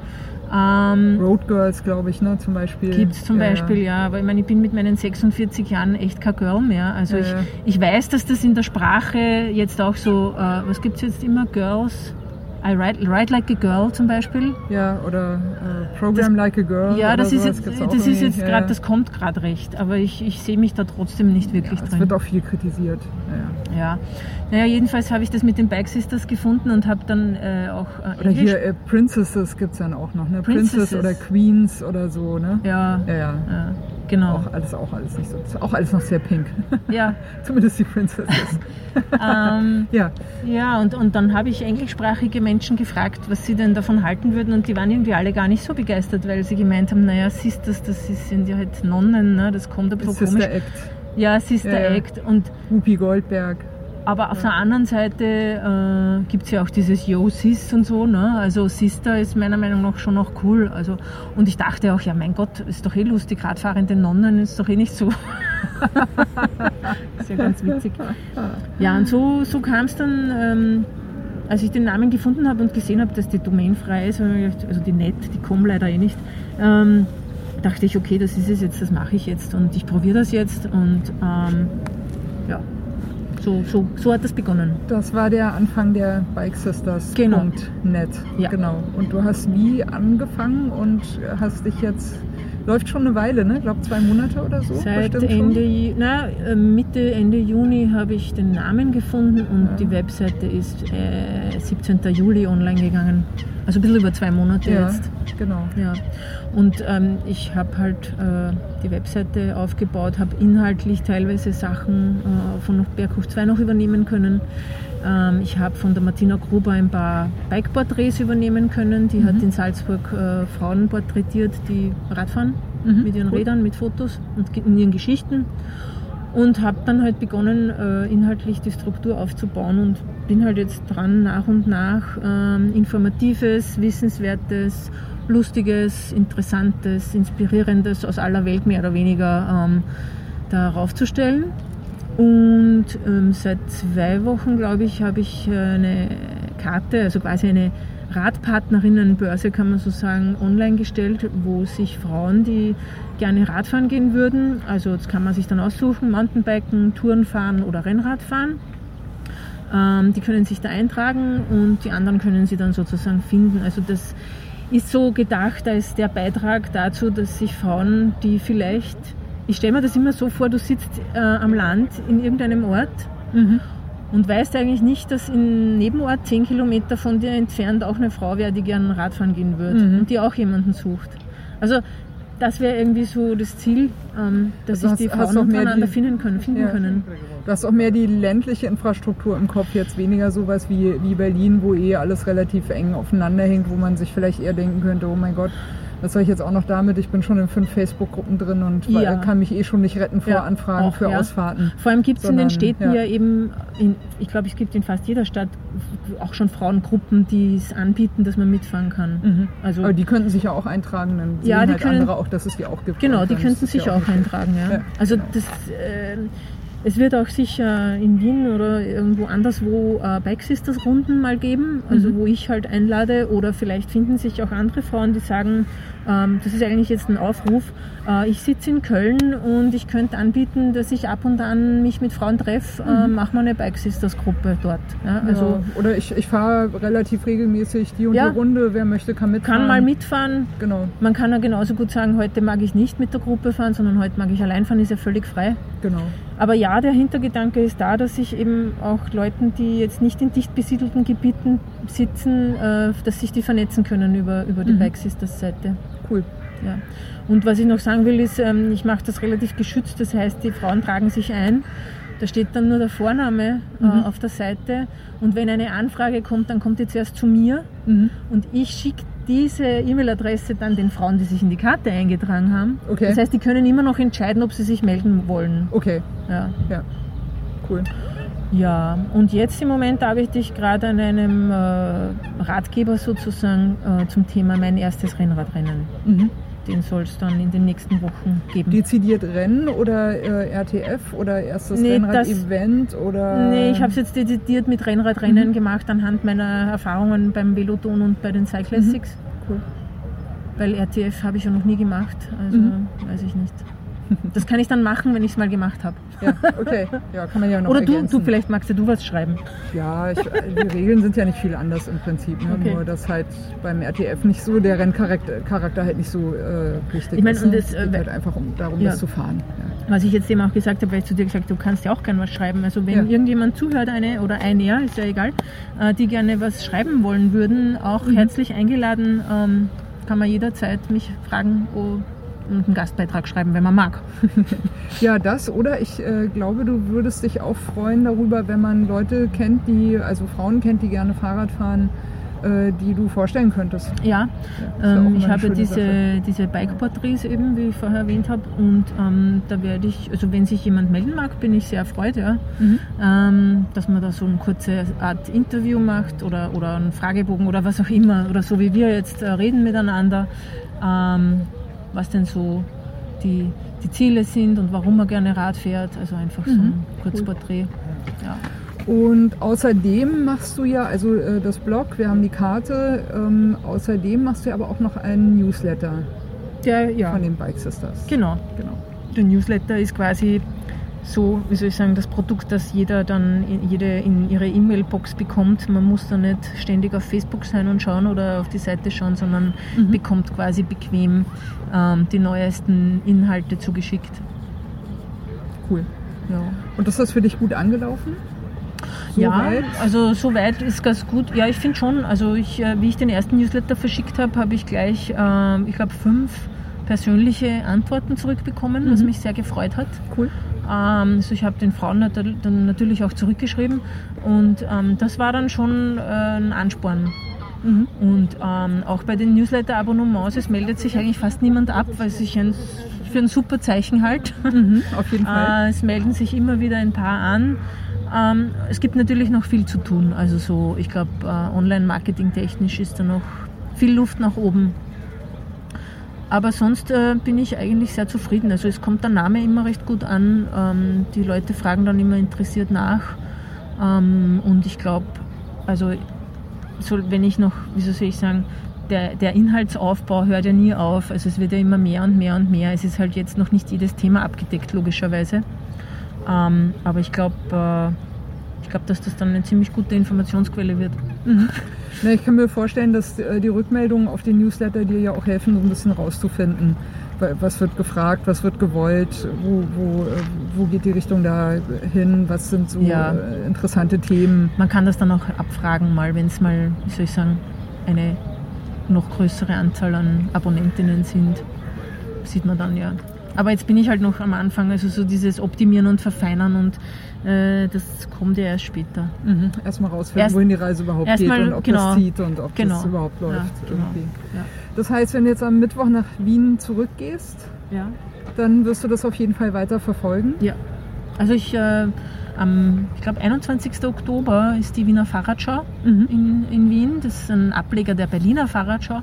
Ähm, Road Girls, glaube ich, ne, zum Beispiel. Gibt es zum Ja. Beispiel, ja. Aber ich meine, ich bin mit meinen 46 Jahren echt kein Girl mehr. Also Ja, ich, ich weiß, dass das in der Sprache jetzt auch so, äh, was gibt es jetzt immer? Girls. I ride, ride like a girl zum Beispiel. Ja, oder äh, Program Like a Girl. Ja, das ist jetzt, das ist jetzt gerade, das kommt gerade recht. Aber ich, ich sehe mich da trotzdem nicht wirklich Ja, es drin. wird auch viel kritisiert. Ja. Ja. Naja, jedenfalls habe ich das mit den Bike Sisters gefunden und habe dann äh, auch äh, Oder Englisch. hier äh, Princesses gibt es dann auch noch, ne? Princesses. Princess oder Queens oder so, ne? Ja, Ja, ja. genau. Auch alles, auch alles nicht so. Auch alles noch sehr pink. [laughs] Ja, Zumindest die Princesses. [laughs] ähm, ja. ja und, und dann habe ich englischsprachige Menschen gefragt, was sie denn davon halten würden und die waren irgendwie alle gar nicht so begeistert, weil sie gemeint haben, naja, Sisters, das ist- sind ja halt Nonnen, ne? das kommt ein bisschen komisch. Sister Act. Ja, Sister Ja, ja. Act und Whoopi Goldberg. Aber auf der anderen Seite äh, gibt es ja auch dieses Yo Sis und so. Ne? Also Sister ist meiner Meinung nach schon noch cool. Also, und ich dachte auch, ja mein Gott, ist doch eh lustig, radfahrende Nonnen ist doch eh nicht so. [laughs] ist ja ganz witzig. Ja, und so, so kam es dann, ähm, als ich den Namen gefunden habe und gesehen habe, dass die Domain frei ist, also die Net, die kommen leider eh nicht, ähm, dachte ich, okay, das ist es jetzt, das mache ich jetzt und ich probiere das jetzt und ähm, ja, so, so, so hat das begonnen. Das war der Anfang der Bike Sisters. Genau. Net. Ja. Genau. Und du hast wie angefangen und hast dich jetzt. Läuft schon eine Weile, ne? Ich glaube zwei Monate oder so. Seit Ende, schon. Na, äh, Mitte, Ende Juni habe ich den Namen gefunden und Ja. die Webseite ist äh, 17. Juli online gegangen. Also ein bisschen über zwei Monate Ja, jetzt. genau. Ja. Und ähm, ich habe halt äh, die Webseite aufgebaut, habe inhaltlich teilweise Sachen äh, von Berghof 2 noch übernehmen können. Ähm, ich habe von der Martina Gruber ein paar Bike-Porträts übernehmen können. Die hat in Salzburg äh, Frauen porträtiert, die Radfahren Mhm, mit ihren cool. Rädern, mit Fotos und in ihren Geschichten. Und habe dann halt begonnen, äh, inhaltlich die Struktur aufzubauen und bin halt jetzt dran, nach und nach ähm, Informatives, Wissenswertes, Lustiges, Interessantes, Inspirierendes aus aller Welt mehr oder weniger ähm, darauf zu stellen. Und ähm, seit zwei Wochen, glaube ich, habe ich äh, eine Karte, also quasi eine Radpartnerinnenbörse, kann man so sagen, online gestellt, wo sich Frauen, die gerne Radfahren gehen würden, also das kann man sich dann aussuchen, Mountainbiken, Touren fahren oder Rennrad fahren. Ähm, die können sich da eintragen und die anderen können sie dann sozusagen finden. Also das ist so gedacht als der Beitrag dazu, dass sich Frauen, die vielleicht, ich stelle mir das immer so vor, du sitzt äh, am Land in irgendeinem Ort mhm. und weißt eigentlich nicht, dass im Nebenort, zehn Kilometer von dir entfernt, auch eine Frau wäre, die gerne Radfahren gehen würde mhm. und die auch jemanden sucht. Also das wäre irgendwie so das Ziel, ähm, dass also sich die Frauen untereinander finden können. Finden ja. können. Du hast auch mehr die ländliche Infrastruktur im Kopf, jetzt weniger sowas wie, wie Berlin, wo eh alles relativ eng aufeinander hängt, wo man sich vielleicht eher denken könnte, oh mein Gott, was soll ich jetzt auch noch damit? Ich bin schon in fünf Facebook-Gruppen drin und ja. kann mich eh schon nicht retten vor ja, Anfragen auch, für ja. Ausfahrten. Vor allem gibt es in den Städten ja, eben, in, ich glaube, es gibt in fast jeder Stadt auch schon Frauengruppen, die es anbieten, dass man mitfahren kann. Mhm. Also, Aber die könnten sich ja auch eintragen, dann ja, sehen die halt können, andere auch, dass es die auch gibt. Genau, die könnten sich auch, auch eintragen. Ja. Also das... Äh, es wird auch sicher in Wien oder irgendwo anderswo äh, Bike Sisters Runden mal geben, also mhm. wo ich halt einlade oder vielleicht finden sich auch andere Frauen, die sagen, ähm, das ist eigentlich jetzt ein Aufruf. Äh, ich sitze in Köln und ich könnte anbieten, dass ich ab und an mich mit Frauen treffe, äh, mhm. mach mal eine Bike Sisters Gruppe dort. Ja, also ja, oder ich, ich fahre relativ regelmäßig die und ja, die Runde, wer möchte, kann mitfahren. Kann mal mitfahren. Genau. Man kann ja genauso gut sagen, heute mag ich nicht mit der Gruppe fahren, sondern heute mag ich allein fahren, ist ja völlig frei. Genau. Aber ja, der Hintergedanke ist da, dass ich eben auch Leuten, die jetzt nicht in dicht besiedelten Gebieten sitzen, äh, dass sich die vernetzen können über, über die mhm. Bike Sisters Seite cool. Ja. Und was ich noch sagen will, ist, ähm, ich mache das relativ geschützt. Das heißt, die Frauen tragen sich ein. Da steht dann nur der Vorname äh, mhm. auf der Seite. Und wenn eine Anfrage kommt, dann kommt die zuerst zu mir. Mhm. Und ich schicke diese E-Mail-Adresse dann den Frauen, die sich in die Karte eingetragen haben. Okay. Das heißt, die können immer noch entscheiden, ob sie sich melden wollen. Okay. Ja. ja. Cool. Ja, und jetzt im Moment arbeite ich gerade an einem äh, Ratgeber sozusagen äh, zum Thema mein erstes Rennradrennen. Mhm. Den soll es dann in den nächsten Wochen geben. Dezidiert Rennen oder äh, RTF oder erstes nee, Rennrad-Event? Nee, ich habe es jetzt dezidiert mit Rennradrennen mhm. gemacht anhand meiner Erfahrungen beim Veloton und bei den Cyclassics. Mhm. Cool. Weil RTF habe ich ja noch nie gemacht, also mhm. weiß ich nicht. Das kann ich dann machen, wenn ich es mal gemacht habe. Ja, okay. Ja, kann man ja noch Oder du, du, vielleicht magst du was schreiben. Ja, ich, die Regeln sind ja nicht viel anders im Prinzip. Ne? Okay. Nur, dass halt beim RTF nicht so, der Renncharakter Charakter halt nicht so äh, wichtig ich mein, ist. Und es geht äh, halt einfach um, darum, ja. das zu fahren. Ja. Was ich jetzt eben auch gesagt habe, weil ich zu dir gesagt du kannst ja auch gerne was schreiben. Also wenn ja. irgendjemand zuhört, eine oder ein ja, ist ja egal, äh, die gerne was schreiben wollen würden, auch mhm. herzlich eingeladen, ähm, kann man jederzeit mich fragen, oh, einen Gastbeitrag schreiben, wenn man mag. [laughs] ja, das oder ich äh, glaube, du würdest dich auch freuen darüber, wenn man Leute kennt, die, also Frauen kennt, die gerne Fahrrad fahren, äh, die du vorstellen könntest. Ja, ja ähm, ich habe diese, diese Bike-Porträts eben, wie ich vorher erwähnt habe, und ähm, da werde ich, also wenn sich jemand melden mag, bin ich sehr erfreut, ja, mhm. ähm, dass man da so eine kurze Art Interview macht oder, oder einen Fragebogen oder was auch immer, oder so wie wir jetzt äh, reden miteinander. Was denn so die, die Ziele sind und warum man gerne Rad fährt. Also einfach so ein mhm. Kurzporträt. Ja. Und außerdem machst du ja, also äh, das Blog, wir haben die Karte, ähm, außerdem machst du ja aber auch noch einen Newsletter Der, ja. von den Bike Sisters. Genau. genau. Der Newsletter ist quasi so, wie soll ich sagen, das Produkt, das jeder dann in, jede in ihre E-Mail-Box bekommt. Man muss da nicht ständig auf Facebook sein und schauen oder auf die Seite schauen, sondern mhm. bekommt quasi bequem ähm, die neuesten Inhalte zugeschickt. Cool. Ja. Und ist das für dich gut angelaufen? So ja, weit? also soweit ist ganz gut. Ja, ich finde schon. Also ich, äh, wie ich den ersten Newsletter verschickt habe, habe ich gleich, äh, ich glaube, fünf persönliche Antworten zurückbekommen, mhm. was mich sehr gefreut hat. Cool. Ähm, also ich habe den Frauen dann natürlich auch zurückgeschrieben und ähm, das war dann schon äh, ein Ansporn. Mhm. Und ähm, auch bei den Newsletter-Abonnements, es meldet sich eigentlich fast niemand ab, weil sich ein, für ein super Zeichen halt. Mhm, auf jeden Fall. [laughs] Äh, es melden sich immer wieder ein paar an. Ähm, es gibt natürlich noch viel zu tun. Also so, ich glaube, äh, online-marketing technisch ist da noch viel Luft nach oben. Aber sonst äh, bin ich eigentlich sehr zufrieden. Also es kommt der Name immer recht gut an. Ähm, die Leute fragen dann immer interessiert nach. Ähm, und ich glaube, also so, wenn ich noch, wieso soll ich sagen, der, der Inhaltsaufbau hört ja nie auf. Also es wird ja immer mehr und mehr und mehr. Es ist halt jetzt noch nicht jedes Thema abgedeckt, logischerweise. Ähm, aber ich glaube, äh, glaube, dass das dann eine ziemlich gute Informationsquelle wird. Mhm. Na, ich kann mir vorstellen, dass äh, die Rückmeldungen auf den Newsletter dir ja auch helfen, so ein bisschen rauszufinden, was wird gefragt, was wird gewollt, wo, wo, äh, wo geht die Richtung da hin, was sind so ja. Äh, interessante Themen. Man kann das dann auch abfragen, mal, wenn es mal, wie soll ich sagen, eine noch größere Anzahl an Abonnentinnen sind, sieht man dann ja. Aber jetzt bin ich halt noch am Anfang, also so dieses Optimieren und Verfeinern und äh, das kommt ja erst später. Mhm. Erstmal rausfinden, erst, wohin die Reise überhaupt geht mal, und ob genau, das zieht und ob genau, das überhaupt läuft. Ja, genau, ja. Das heißt, wenn du jetzt am Mittwoch nach Wien zurückgehst, ja. dann wirst du das auf jeden Fall weiter verfolgen? Ja. Also ich, äh, am, ich glaube 21. Oktober ist die Wiener Fahrradschau mhm. in, in Wien. Das ist ein Ableger der Berliner Fahrradschau.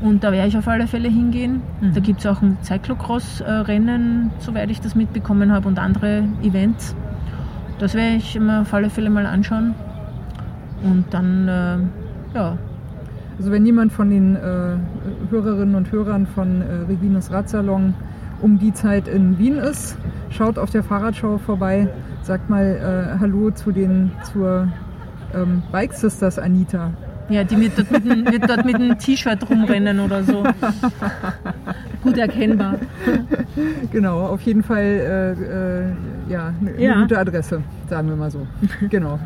Und da werde ich auf alle Fälle hingehen. Mhm. Da gibt es auch ein Cyclocross-Rennen, soweit ich das mitbekommen habe, und andere Events. Das werde ich mir auf alle Fälle mal anschauen. Und dann, äh, ja. Also wenn jemand von den äh, Hörerinnen und Hörern von äh, Reginas Radsalon um die Zeit in Wien ist, schaut auf der Fahrradschau vorbei, sagt mal äh, Hallo zu den, zur ähm, Bike Sisters Anita. Ja, die wird dort mit, ein, wird dort mit einem T-Shirt rumrennen oder so. Gut erkennbar. Genau, auf jeden Fall äh, äh, ja, eine ja. gute Adresse, sagen wir mal so. Genau.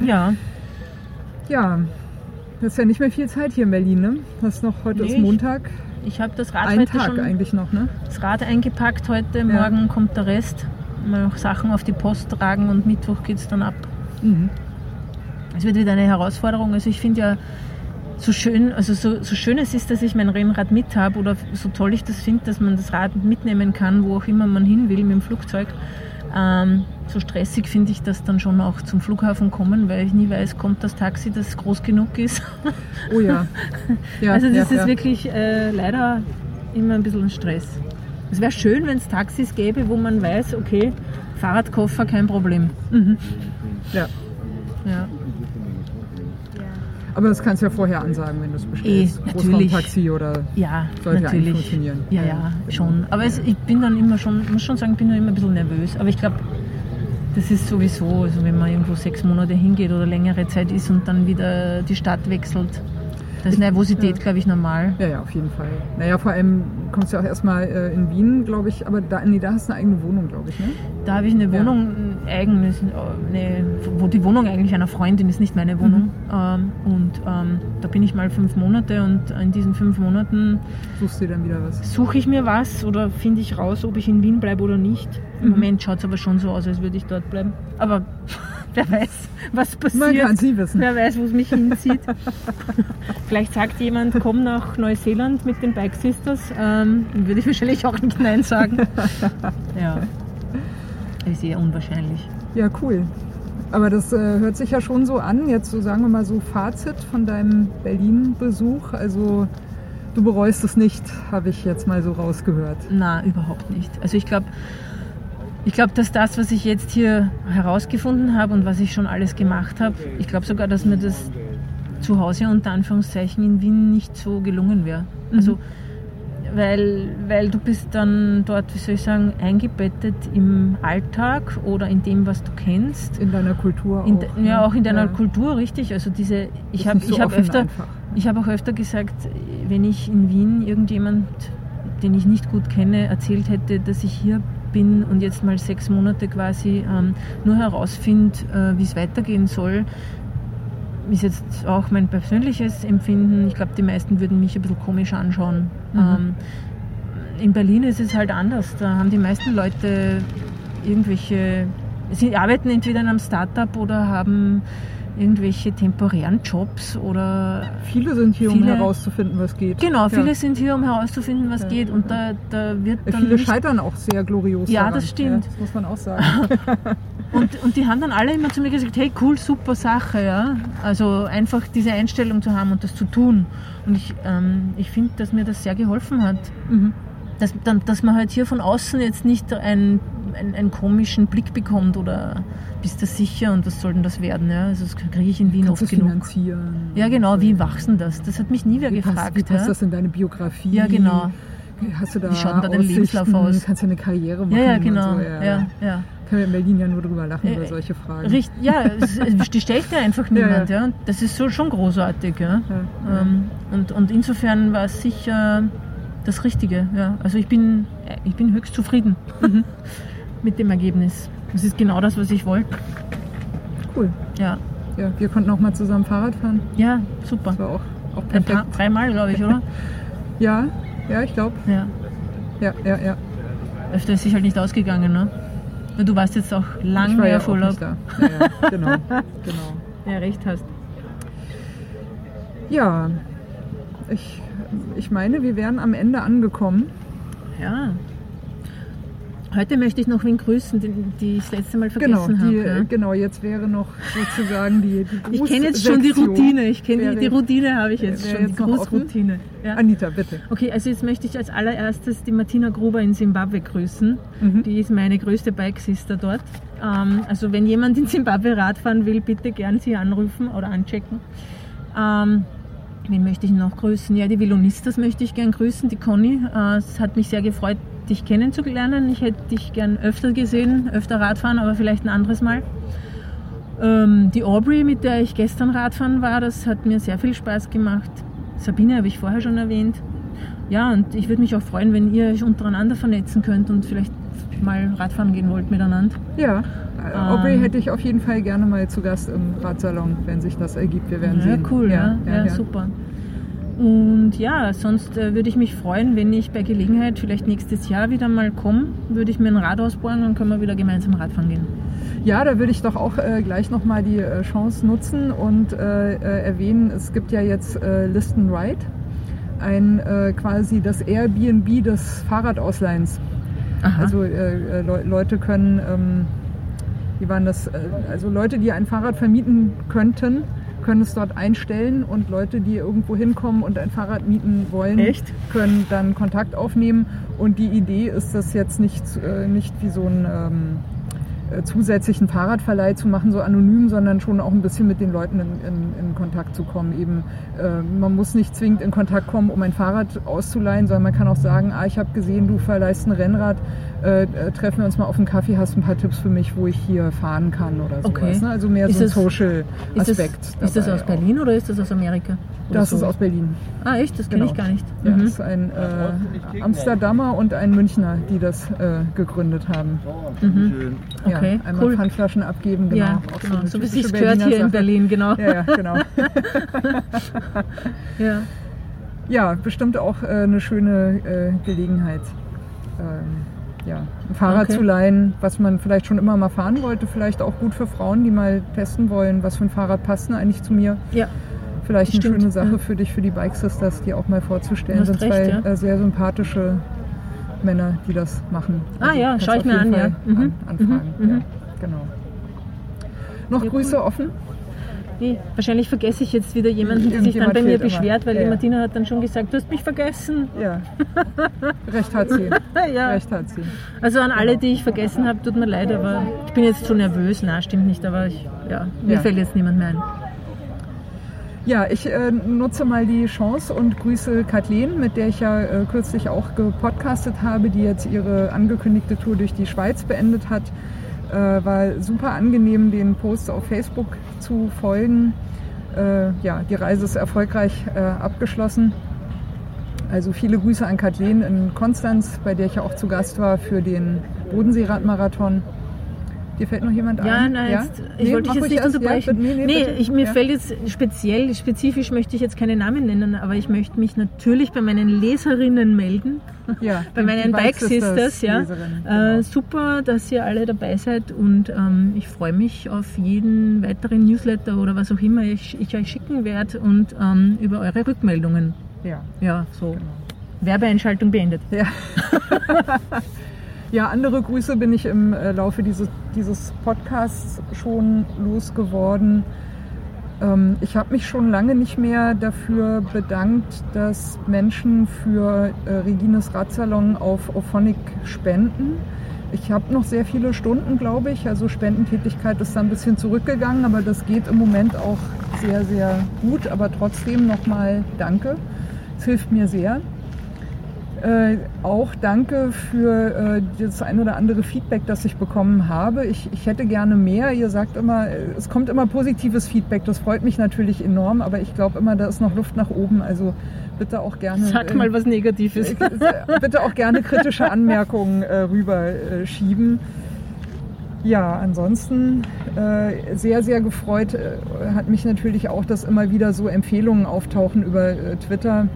ja. Ja, das ist ja nicht mehr viel Zeit hier in Berlin, ne? Das ist noch, heute nee, ist Montag. Ich, ich habe das Rad Ein heute Tag schon, eigentlich noch, ne? Das Rad eingepackt heute, morgen ja. kommt der Rest. Mal noch Sachen auf die Post tragen und Mittwoch geht es dann ab. Mhm es wird wieder eine Herausforderung. Also ich finde ja, so schön, also so, so schön es ist, dass ich mein Rennrad mit habe oder so toll ich das finde, dass man das Rad mitnehmen kann, wo auch immer man hin will mit dem Flugzeug. Ähm, so stressig finde ich das dann schon auch zum Flughafen kommen, weil ich nie weiß, kommt das Taxi, das groß genug ist. Oh ja. [laughs] ja also das ja, ist ja. wirklich äh, leider immer ein bisschen Stress. Es wäre schön, wenn es Taxis gäbe, wo man weiß, okay, Fahrradkoffer kein Problem. Mhm. Ja. ja. Aber das kannst du ja vorher ansagen, wenn du es bestellst. Eh, natürlich. Taxi oder ja, sollte natürlich. funktionieren. Ja, ja, schon. Aber es, ich bin dann immer schon, muss schon sagen, bin dann immer ein bisschen nervös. Aber ich glaube, das ist sowieso, also wenn man irgendwo sechs Monate hingeht oder längere Zeit ist und dann wieder die Stadt wechselt, das ist Nervosität, ja. glaube ich, normal. Ja, ja, auf jeden Fall. Naja, vor allem kommst du ja auch erstmal äh, in Wien, glaube ich, aber da, nee, da hast du eine eigene Wohnung, glaube ich, ne? Da habe ich eine Wohnung, ja. eigenes, eine, wo die Wohnung eigentlich einer Freundin ist, nicht meine Wohnung. Mhm. Ähm, und ähm, da bin ich mal fünf Monate und in diesen fünf Monaten suchst du dann wieder was? Suche ich mir was oder finde ich raus, ob ich in Wien bleibe oder nicht. Im mhm. Moment schaut es aber schon so aus, als würde ich dort bleiben. Aber wer weiß, was passiert. Man kann sie wissen. Wer weiß, wo es mich hinzieht. Vielleicht sagt jemand, komm nach Neuseeland mit den Bike Sisters. Ähm, würde ich wahrscheinlich auch nicht Nein sagen. [laughs] ja. Ist eher unwahrscheinlich. Ja, cool. Aber das äh, hört sich ja schon so an, jetzt so sagen wir mal so Fazit von deinem Berlin-Besuch. Also du bereust es nicht, habe ich jetzt mal so rausgehört. Na, überhaupt nicht. Also ich glaube, ich glaube, dass das, was ich jetzt hier herausgefunden habe und was ich schon alles gemacht habe, ich glaube sogar, dass mir das zu Hause unter Anführungszeichen in Wien nicht so gelungen wäre. Mhm. Also, weil, weil du bist dann dort, wie soll ich sagen, eingebettet im Alltag oder in dem, was du kennst. In deiner Kultur in, auch. Ja, auch in deiner ja. Kultur, richtig. Also diese, ich habe so ich hab öfter, ich habe auch öfter gesagt, wenn ich in Wien irgendjemand, den ich nicht gut kenne, erzählt hätte, dass ich hier bin und jetzt mal sechs Monate quasi ähm, nur herausfinde, äh, wie es weitergehen soll, ist jetzt auch mein persönliches Empfinden. Ich glaube, die meisten würden mich ein bisschen komisch anschauen. Mhm. Ähm, in Berlin ist es halt anders. Da haben die meisten Leute irgendwelche, sie arbeiten entweder in einem Startup oder haben irgendwelche temporären Jobs oder. Viele sind hier, viele, um herauszufinden, was geht. Genau, viele ja. sind hier, um herauszufinden, was ja. geht. Und da, da wird dann. Viele scheitern auch sehr glorios. Ja, daran. das stimmt. das muss man auch sagen. [laughs] [laughs] und, und die haben dann alle immer zu mir gesagt: hey, cool, super Sache. Ja? Also einfach diese Einstellung zu haben und das zu tun. Und ich, ähm, ich finde, dass mir das sehr geholfen hat. Mhm. Dass, dass man halt hier von außen jetzt nicht einen, einen, einen komischen Blick bekommt oder bist du sicher und was soll denn das werden? Ja? Also das kriege ich in Wien Kannst oft genug. finanzieren? Ja, genau, wie wachsen das? Das hat mich nie wer Wie gefragt. passt, wie passt ja? das in deine Biografie? Ja, genau. Hast du da Wie schaut da dein? Lebenslauf aus? Kannst du eine Karriere machen? ja, ja, und genau. So, ja, ja. Können wir in Berlin ja nur drüber lachen, Äh, über solche Fragen. Richt, ja, die stellt dir einfach [laughs] Ja, niemand. Ja, Das ist so schon großartig. Ja. Ja. Ähm, und, und insofern war es sicher das Richtige. Ja. Also ich bin, ich bin höchst zufrieden Mhm. [laughs] mit dem Ergebnis. Das ist genau das, was ich wollte. Cool. Ja, Ja, wir konnten auch mal zusammen Fahrrad fahren. ja super. Das war auch, auch Ein perfekt. paar, dreimal, glaube ich, oder? [laughs] Ja, ja, ich glaube. Ja. Ja, ja, ja. Öfter ist sich halt nicht ausgegangen, ne? Du warst jetzt auch ich lange war ja auf Urlaub. nicht da. Ja, ja, genau, [laughs] genau. Ja, recht hast. Ja, ich, ich meine, wir wären am Ende angekommen. Ja. Heute möchte ich noch wen grüßen, den, die ich das letzte Mal Genau, vergessen die, habe. Ja. genau, jetzt wäre noch sozusagen die, die [laughs] Ich kenne jetzt schon die. Routine. Ich kenne die, die Routine habe ich jetzt schon. Die jetzt offen? Großroutine. Ja. Anita, bitte. Okay, also jetzt möchte ich als allererstes die Martina Gruber in Simbabwe grüßen. Mhm. Die ist meine größte Bike-Sister dort. Ähm, also wenn jemand in Simbabwe Radfahren will, bitte gern sie anrufen oder anchecken. Ähm, wen möchte ich noch grüßen? Ja, die Vilonistas möchte ich gern grüßen, die Conny. Äh, es hat mich sehr gefreut, dich kennenzulernen. Ich hätte dich gern öfter gesehen, öfter Radfahren, aber vielleicht ein anderes Mal. Ähm, die Aubrey, mit der ich gestern Radfahren war, das hat mir sehr viel Spaß gemacht. Sabine habe ich vorher schon erwähnt. Ja, und ich würde mich auch freuen, wenn ihr euch untereinander vernetzen könnt und vielleicht mal Radfahren gehen wollt miteinander. Ja, äh, Aubrey Ähm. hätte ich auf jeden Fall gerne mal zu Gast im Radsalon, wenn sich das ergibt. Wir werden Ja, sehen. cool, ja, ja, super. Und ja, sonst äh, würde ich mich freuen, wenn ich bei Gelegenheit vielleicht nächstes Jahr wieder mal komme, würde ich mir ein Rad ausbauen und können wir wieder gemeinsam Radfahren gehen. Ja, da würde ich doch auch äh, gleich nochmal die äh, Chance nutzen und äh, äh, erwähnen, es gibt ja jetzt äh, Listen Ride, ein quasi das Airbnb des Fahrradausleihens. Aha. Also äh, äh, Le Leute können, ähm, wie waren das, äh, also Leute, die ein Fahrrad vermieten könnten, können es dort einstellen und Leute, die irgendwo hinkommen und ein Fahrrad mieten wollen, Echt? können dann Kontakt aufnehmen. Und die Idee ist, das jetzt nicht, äh, nicht wie so ein ähm, äh, zusätzlichen Fahrradverleih zu machen, so anonym, sondern schon auch ein bisschen mit den Leuten in, in, in Kontakt zu kommen. Eben, äh, man muss nicht zwingend in Kontakt kommen, um ein Fahrrad auszuleihen, sondern man kann auch sagen, ah, ich habe gesehen, du verleihst ein Rennrad, äh, äh, treffen wir uns mal auf einen Kaffee, hast ein paar Tipps für mich, wo ich hier fahren kann oder sowas. Okay. Ne? Also mehr Ist so ein das- Social Ist ist das aus auch. Berlin oder ist das aus Amerika? Oder Das so? ist aus Berlin. Ah, echt? Das kenne Genau. ich gar nicht. Ja, Mhm. das ist ein äh, Amsterdamer und ein Münchner, die das äh, gegründet haben. Mhm. Okay, ja, einmal cool. Pfandflaschen abgeben, genau. ja, genau. eine So wie sich gehört hier in Sache. Berlin, genau. Ja, ja, genau. [laughs] Ja. ja, bestimmt auch äh, eine schöne äh, Gelegenheit. Ähm, ja, ein Fahrrad Okay. zu leihen, was man vielleicht schon immer mal fahren wollte, vielleicht auch gut für Frauen, die mal testen wollen, was für ein Fahrrad passt denn eigentlich zu mir. ja. Vielleicht eine Stimmt, schöne Sache ja. für dich, für die Bike Sisters, die auch mal vorzustellen. Du sind hast zwei recht, ja. äh, sehr sympathische Männer, die das machen. Ah ja, kannst schau ich auf mir an, ja. Fall Mhm, An, anfragen. mhm, mhm. Ja, genau. Noch Ja, Grüße offen? Nee, wahrscheinlich vergesse ich jetzt wieder jemanden, der sich dann bei mir fehlt immer. beschwert, weil Ja, die ja. Martina hat dann schon gesagt, du hast mich vergessen. Ja. [laughs] Recht hat sie. ja. Recht hat sie. Also an alle, die ich vergessen habe, tut mir leid, aber ich bin jetzt schon nervös. Na, stimmt nicht, aber ich, ja, mir Ja. fällt jetzt niemand mehr ein. Ja, ich äh, nutze mal die Chance und grüße Kathleen, mit der ich ja äh, kürzlich auch gepodcastet habe, die jetzt ihre angekündigte Tour durch die Schweiz beendet hat. Äh, war super angenehm, den Posts auf Facebook zu folgen. Äh, ja, die Reise ist erfolgreich äh, abgeschlossen. Also viele Grüße an Kathleen in Konstanz, bei der ich ja auch zu Gast war für den Bodenseeradmarathon. Dir fällt noch jemand Ja, ein? nein, jetzt, ich Nee, wollte dich jetzt nicht erst. unterbrechen. Ja, nee, nee, bitte. ich, mir Ja. fällt jetzt speziell, spezifisch möchte ich jetzt keine Namen nennen, aber ich möchte mich natürlich bei meinen Leserinnen melden. Ja, [laughs] bei meinen Bike Sisters, ja. Äh, genau. super, dass ihr alle dabei seid und ähm, ich freue mich auf jeden weiteren Newsletter oder was auch immer ich, ich euch schicken werde und ähm, über eure Rückmeldungen. Ja. Ja, so. Werbeeinschaltung beendet. Ja. [laughs] ja, andere Grüße bin ich im äh, Laufe dieses, dieses Podcasts schon losgeworden. Ähm, ich habe mich schon lange nicht mehr dafür bedankt, dass Menschen für äh, Regines Radsalon auf Ophonic spenden. Ich habe noch sehr viele Stunden, glaube ich. Also Spendentätigkeit ist da ein bisschen zurückgegangen, aber das geht im Moment auch sehr, sehr gut. Aber trotzdem nochmal danke. Es hilft mir sehr. Äh, auch danke für äh, das ein oder andere Feedback, das ich bekommen habe. Ich, ich hätte gerne mehr. Ihr sagt immer, es kommt immer positives Feedback. Das freut mich natürlich enorm, aber ich glaube immer, da ist noch Luft nach oben. Also bitte auch gerne. Sag mal was Negatives. Äh, bitte auch gerne kritische Anmerkungen äh, rüberschieben. Ja, ansonsten äh, sehr, sehr gefreut äh, hat mich natürlich auch, dass immer wieder so Empfehlungen auftauchen über äh, Twitter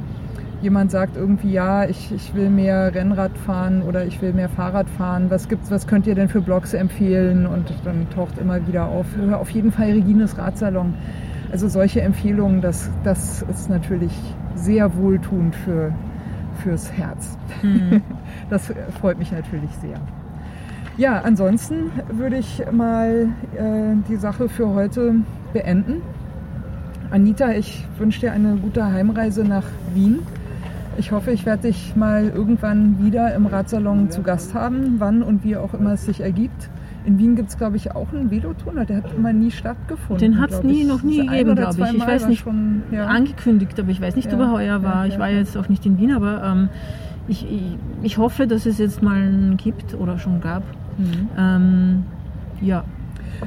jemand sagt irgendwie, ja, ich, ich will mehr Rennrad fahren oder ich will mehr Fahrrad fahren, was gibt's, was könnt ihr denn für Blogs empfehlen? Und dann taucht immer wieder auf, auf jeden Fall Regines Radsalon. Also solche Empfehlungen, das, das ist natürlich sehr wohltuend für, fürs Herz. Mhm. [laughs] Das freut mich natürlich sehr. Ja, ansonsten würde ich mal äh, die Sache für heute beenden. Anita, ich wünsche dir eine gute Heimreise nach Wien. Ich hoffe, ich werde dich mal irgendwann wieder im Radsalon zu Gast haben, wann und wie auch immer es sich ergibt. In Wien gibt es, glaube ich, auch einen Velotunnel, der hat immer nie stattgefunden. Den hat es nie, noch nie gegeben, glaube ich. Ich weiß nicht, schon, ja. angekündigt, aber ich weiß nicht, ja, ob er heuer war. Ja, ich war jetzt auch nicht in Wien, aber ähm, ich, ich, ich, hoffe, dass es jetzt mal einen gibt oder schon gab. Mhm. Ähm, ja,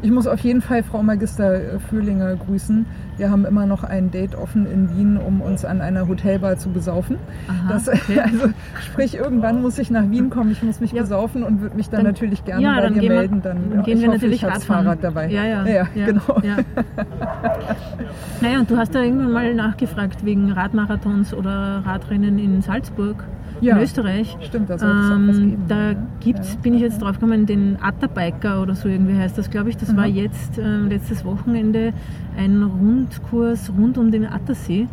ich muss auf jeden Fall Frau Magister Fühlinger grüßen. Wir haben immer noch ein Date offen in Wien, um uns an einer Hotelbar zu besaufen. Aha, das, okay. [laughs] Also sprich, irgendwann muss ich nach Wien kommen, ich muss mich ja. besaufen und würde mich dann, dann, natürlich gerne ja, bei dir melden. Dann, dann gehen ich wir hoffe, natürlich ich das Fahrrad dabei. Ja, ja, ja, ja genau. Ja. [laughs] naja, und du hast da irgendwann mal nachgefragt wegen Radmarathons oder Radrennen in Salzburg ja, in Österreich. Stimmt, es ähm. Da gibt's, ja. bin ich jetzt drauf gekommen, den Atterbiker oder so irgendwie heißt das, glaube ich. Das mhm. war jetzt äh, letztes Wochenende ein Rundkurs rund um den Attersee.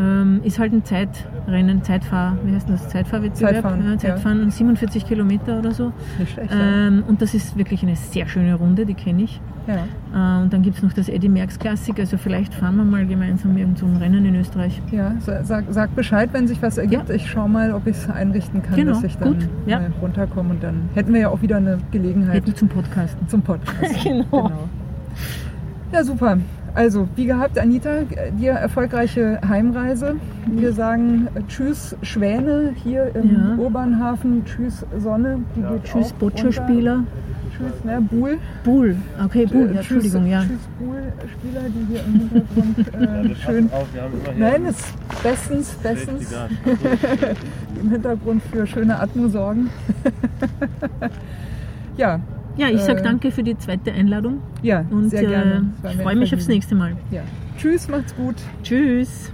Ähm, ist halt ein Zeitrennen, Zeitfahr, wie heißt das? Zeitfahrwettbewerb? Zeitfahren, ja, Zeitfahren ja. 47 Kilometer oder so. Nicht schlecht. Ähm, und das ist wirklich eine sehr schöne Runde, die kenne ich. Ja. Äh, und dann gibt es noch das Eddie Merckx Klassik, also vielleicht fahren wir mal gemeinsam irgend so ein Rennen in Österreich. Ja, sag, sag Bescheid, wenn sich was ergibt. Ja. Ich schaue mal, ob ich es einrichten kann, genau, dass ich dann. Ja. runterkomme und dann hätten wir ja auch wieder eine Gelegenheit. Hätten zum Podcasten. Zum Podcasten. [laughs] genau. genau. Ja, super. Also, wie gehabt, Anita, dir erfolgreiche Heimreise. Wir sagen Tschüss Schwäne hier im ja. Urbanhafen, Tschüss Sonne. Die ja. geht Tschüss Boccia-Spieler. Tschüss, ne, Buhl. Buhl, okay, Buhl, ja, Entschuldigung, ja. Tschüss Buhl-Spieler, die hier im Hintergrund [laughs] äh, schön... Auf, Nein, ist bestens, bestens. [laughs] Im Hintergrund für schöne Atmo sorgen. [laughs] ja, ja, ich sage äh, danke für die zweite Einladung. Ja, und sehr gerne. Äh, ich freue mich aufs nächste Mal. Ja. Tschüss, macht's gut. Tschüss.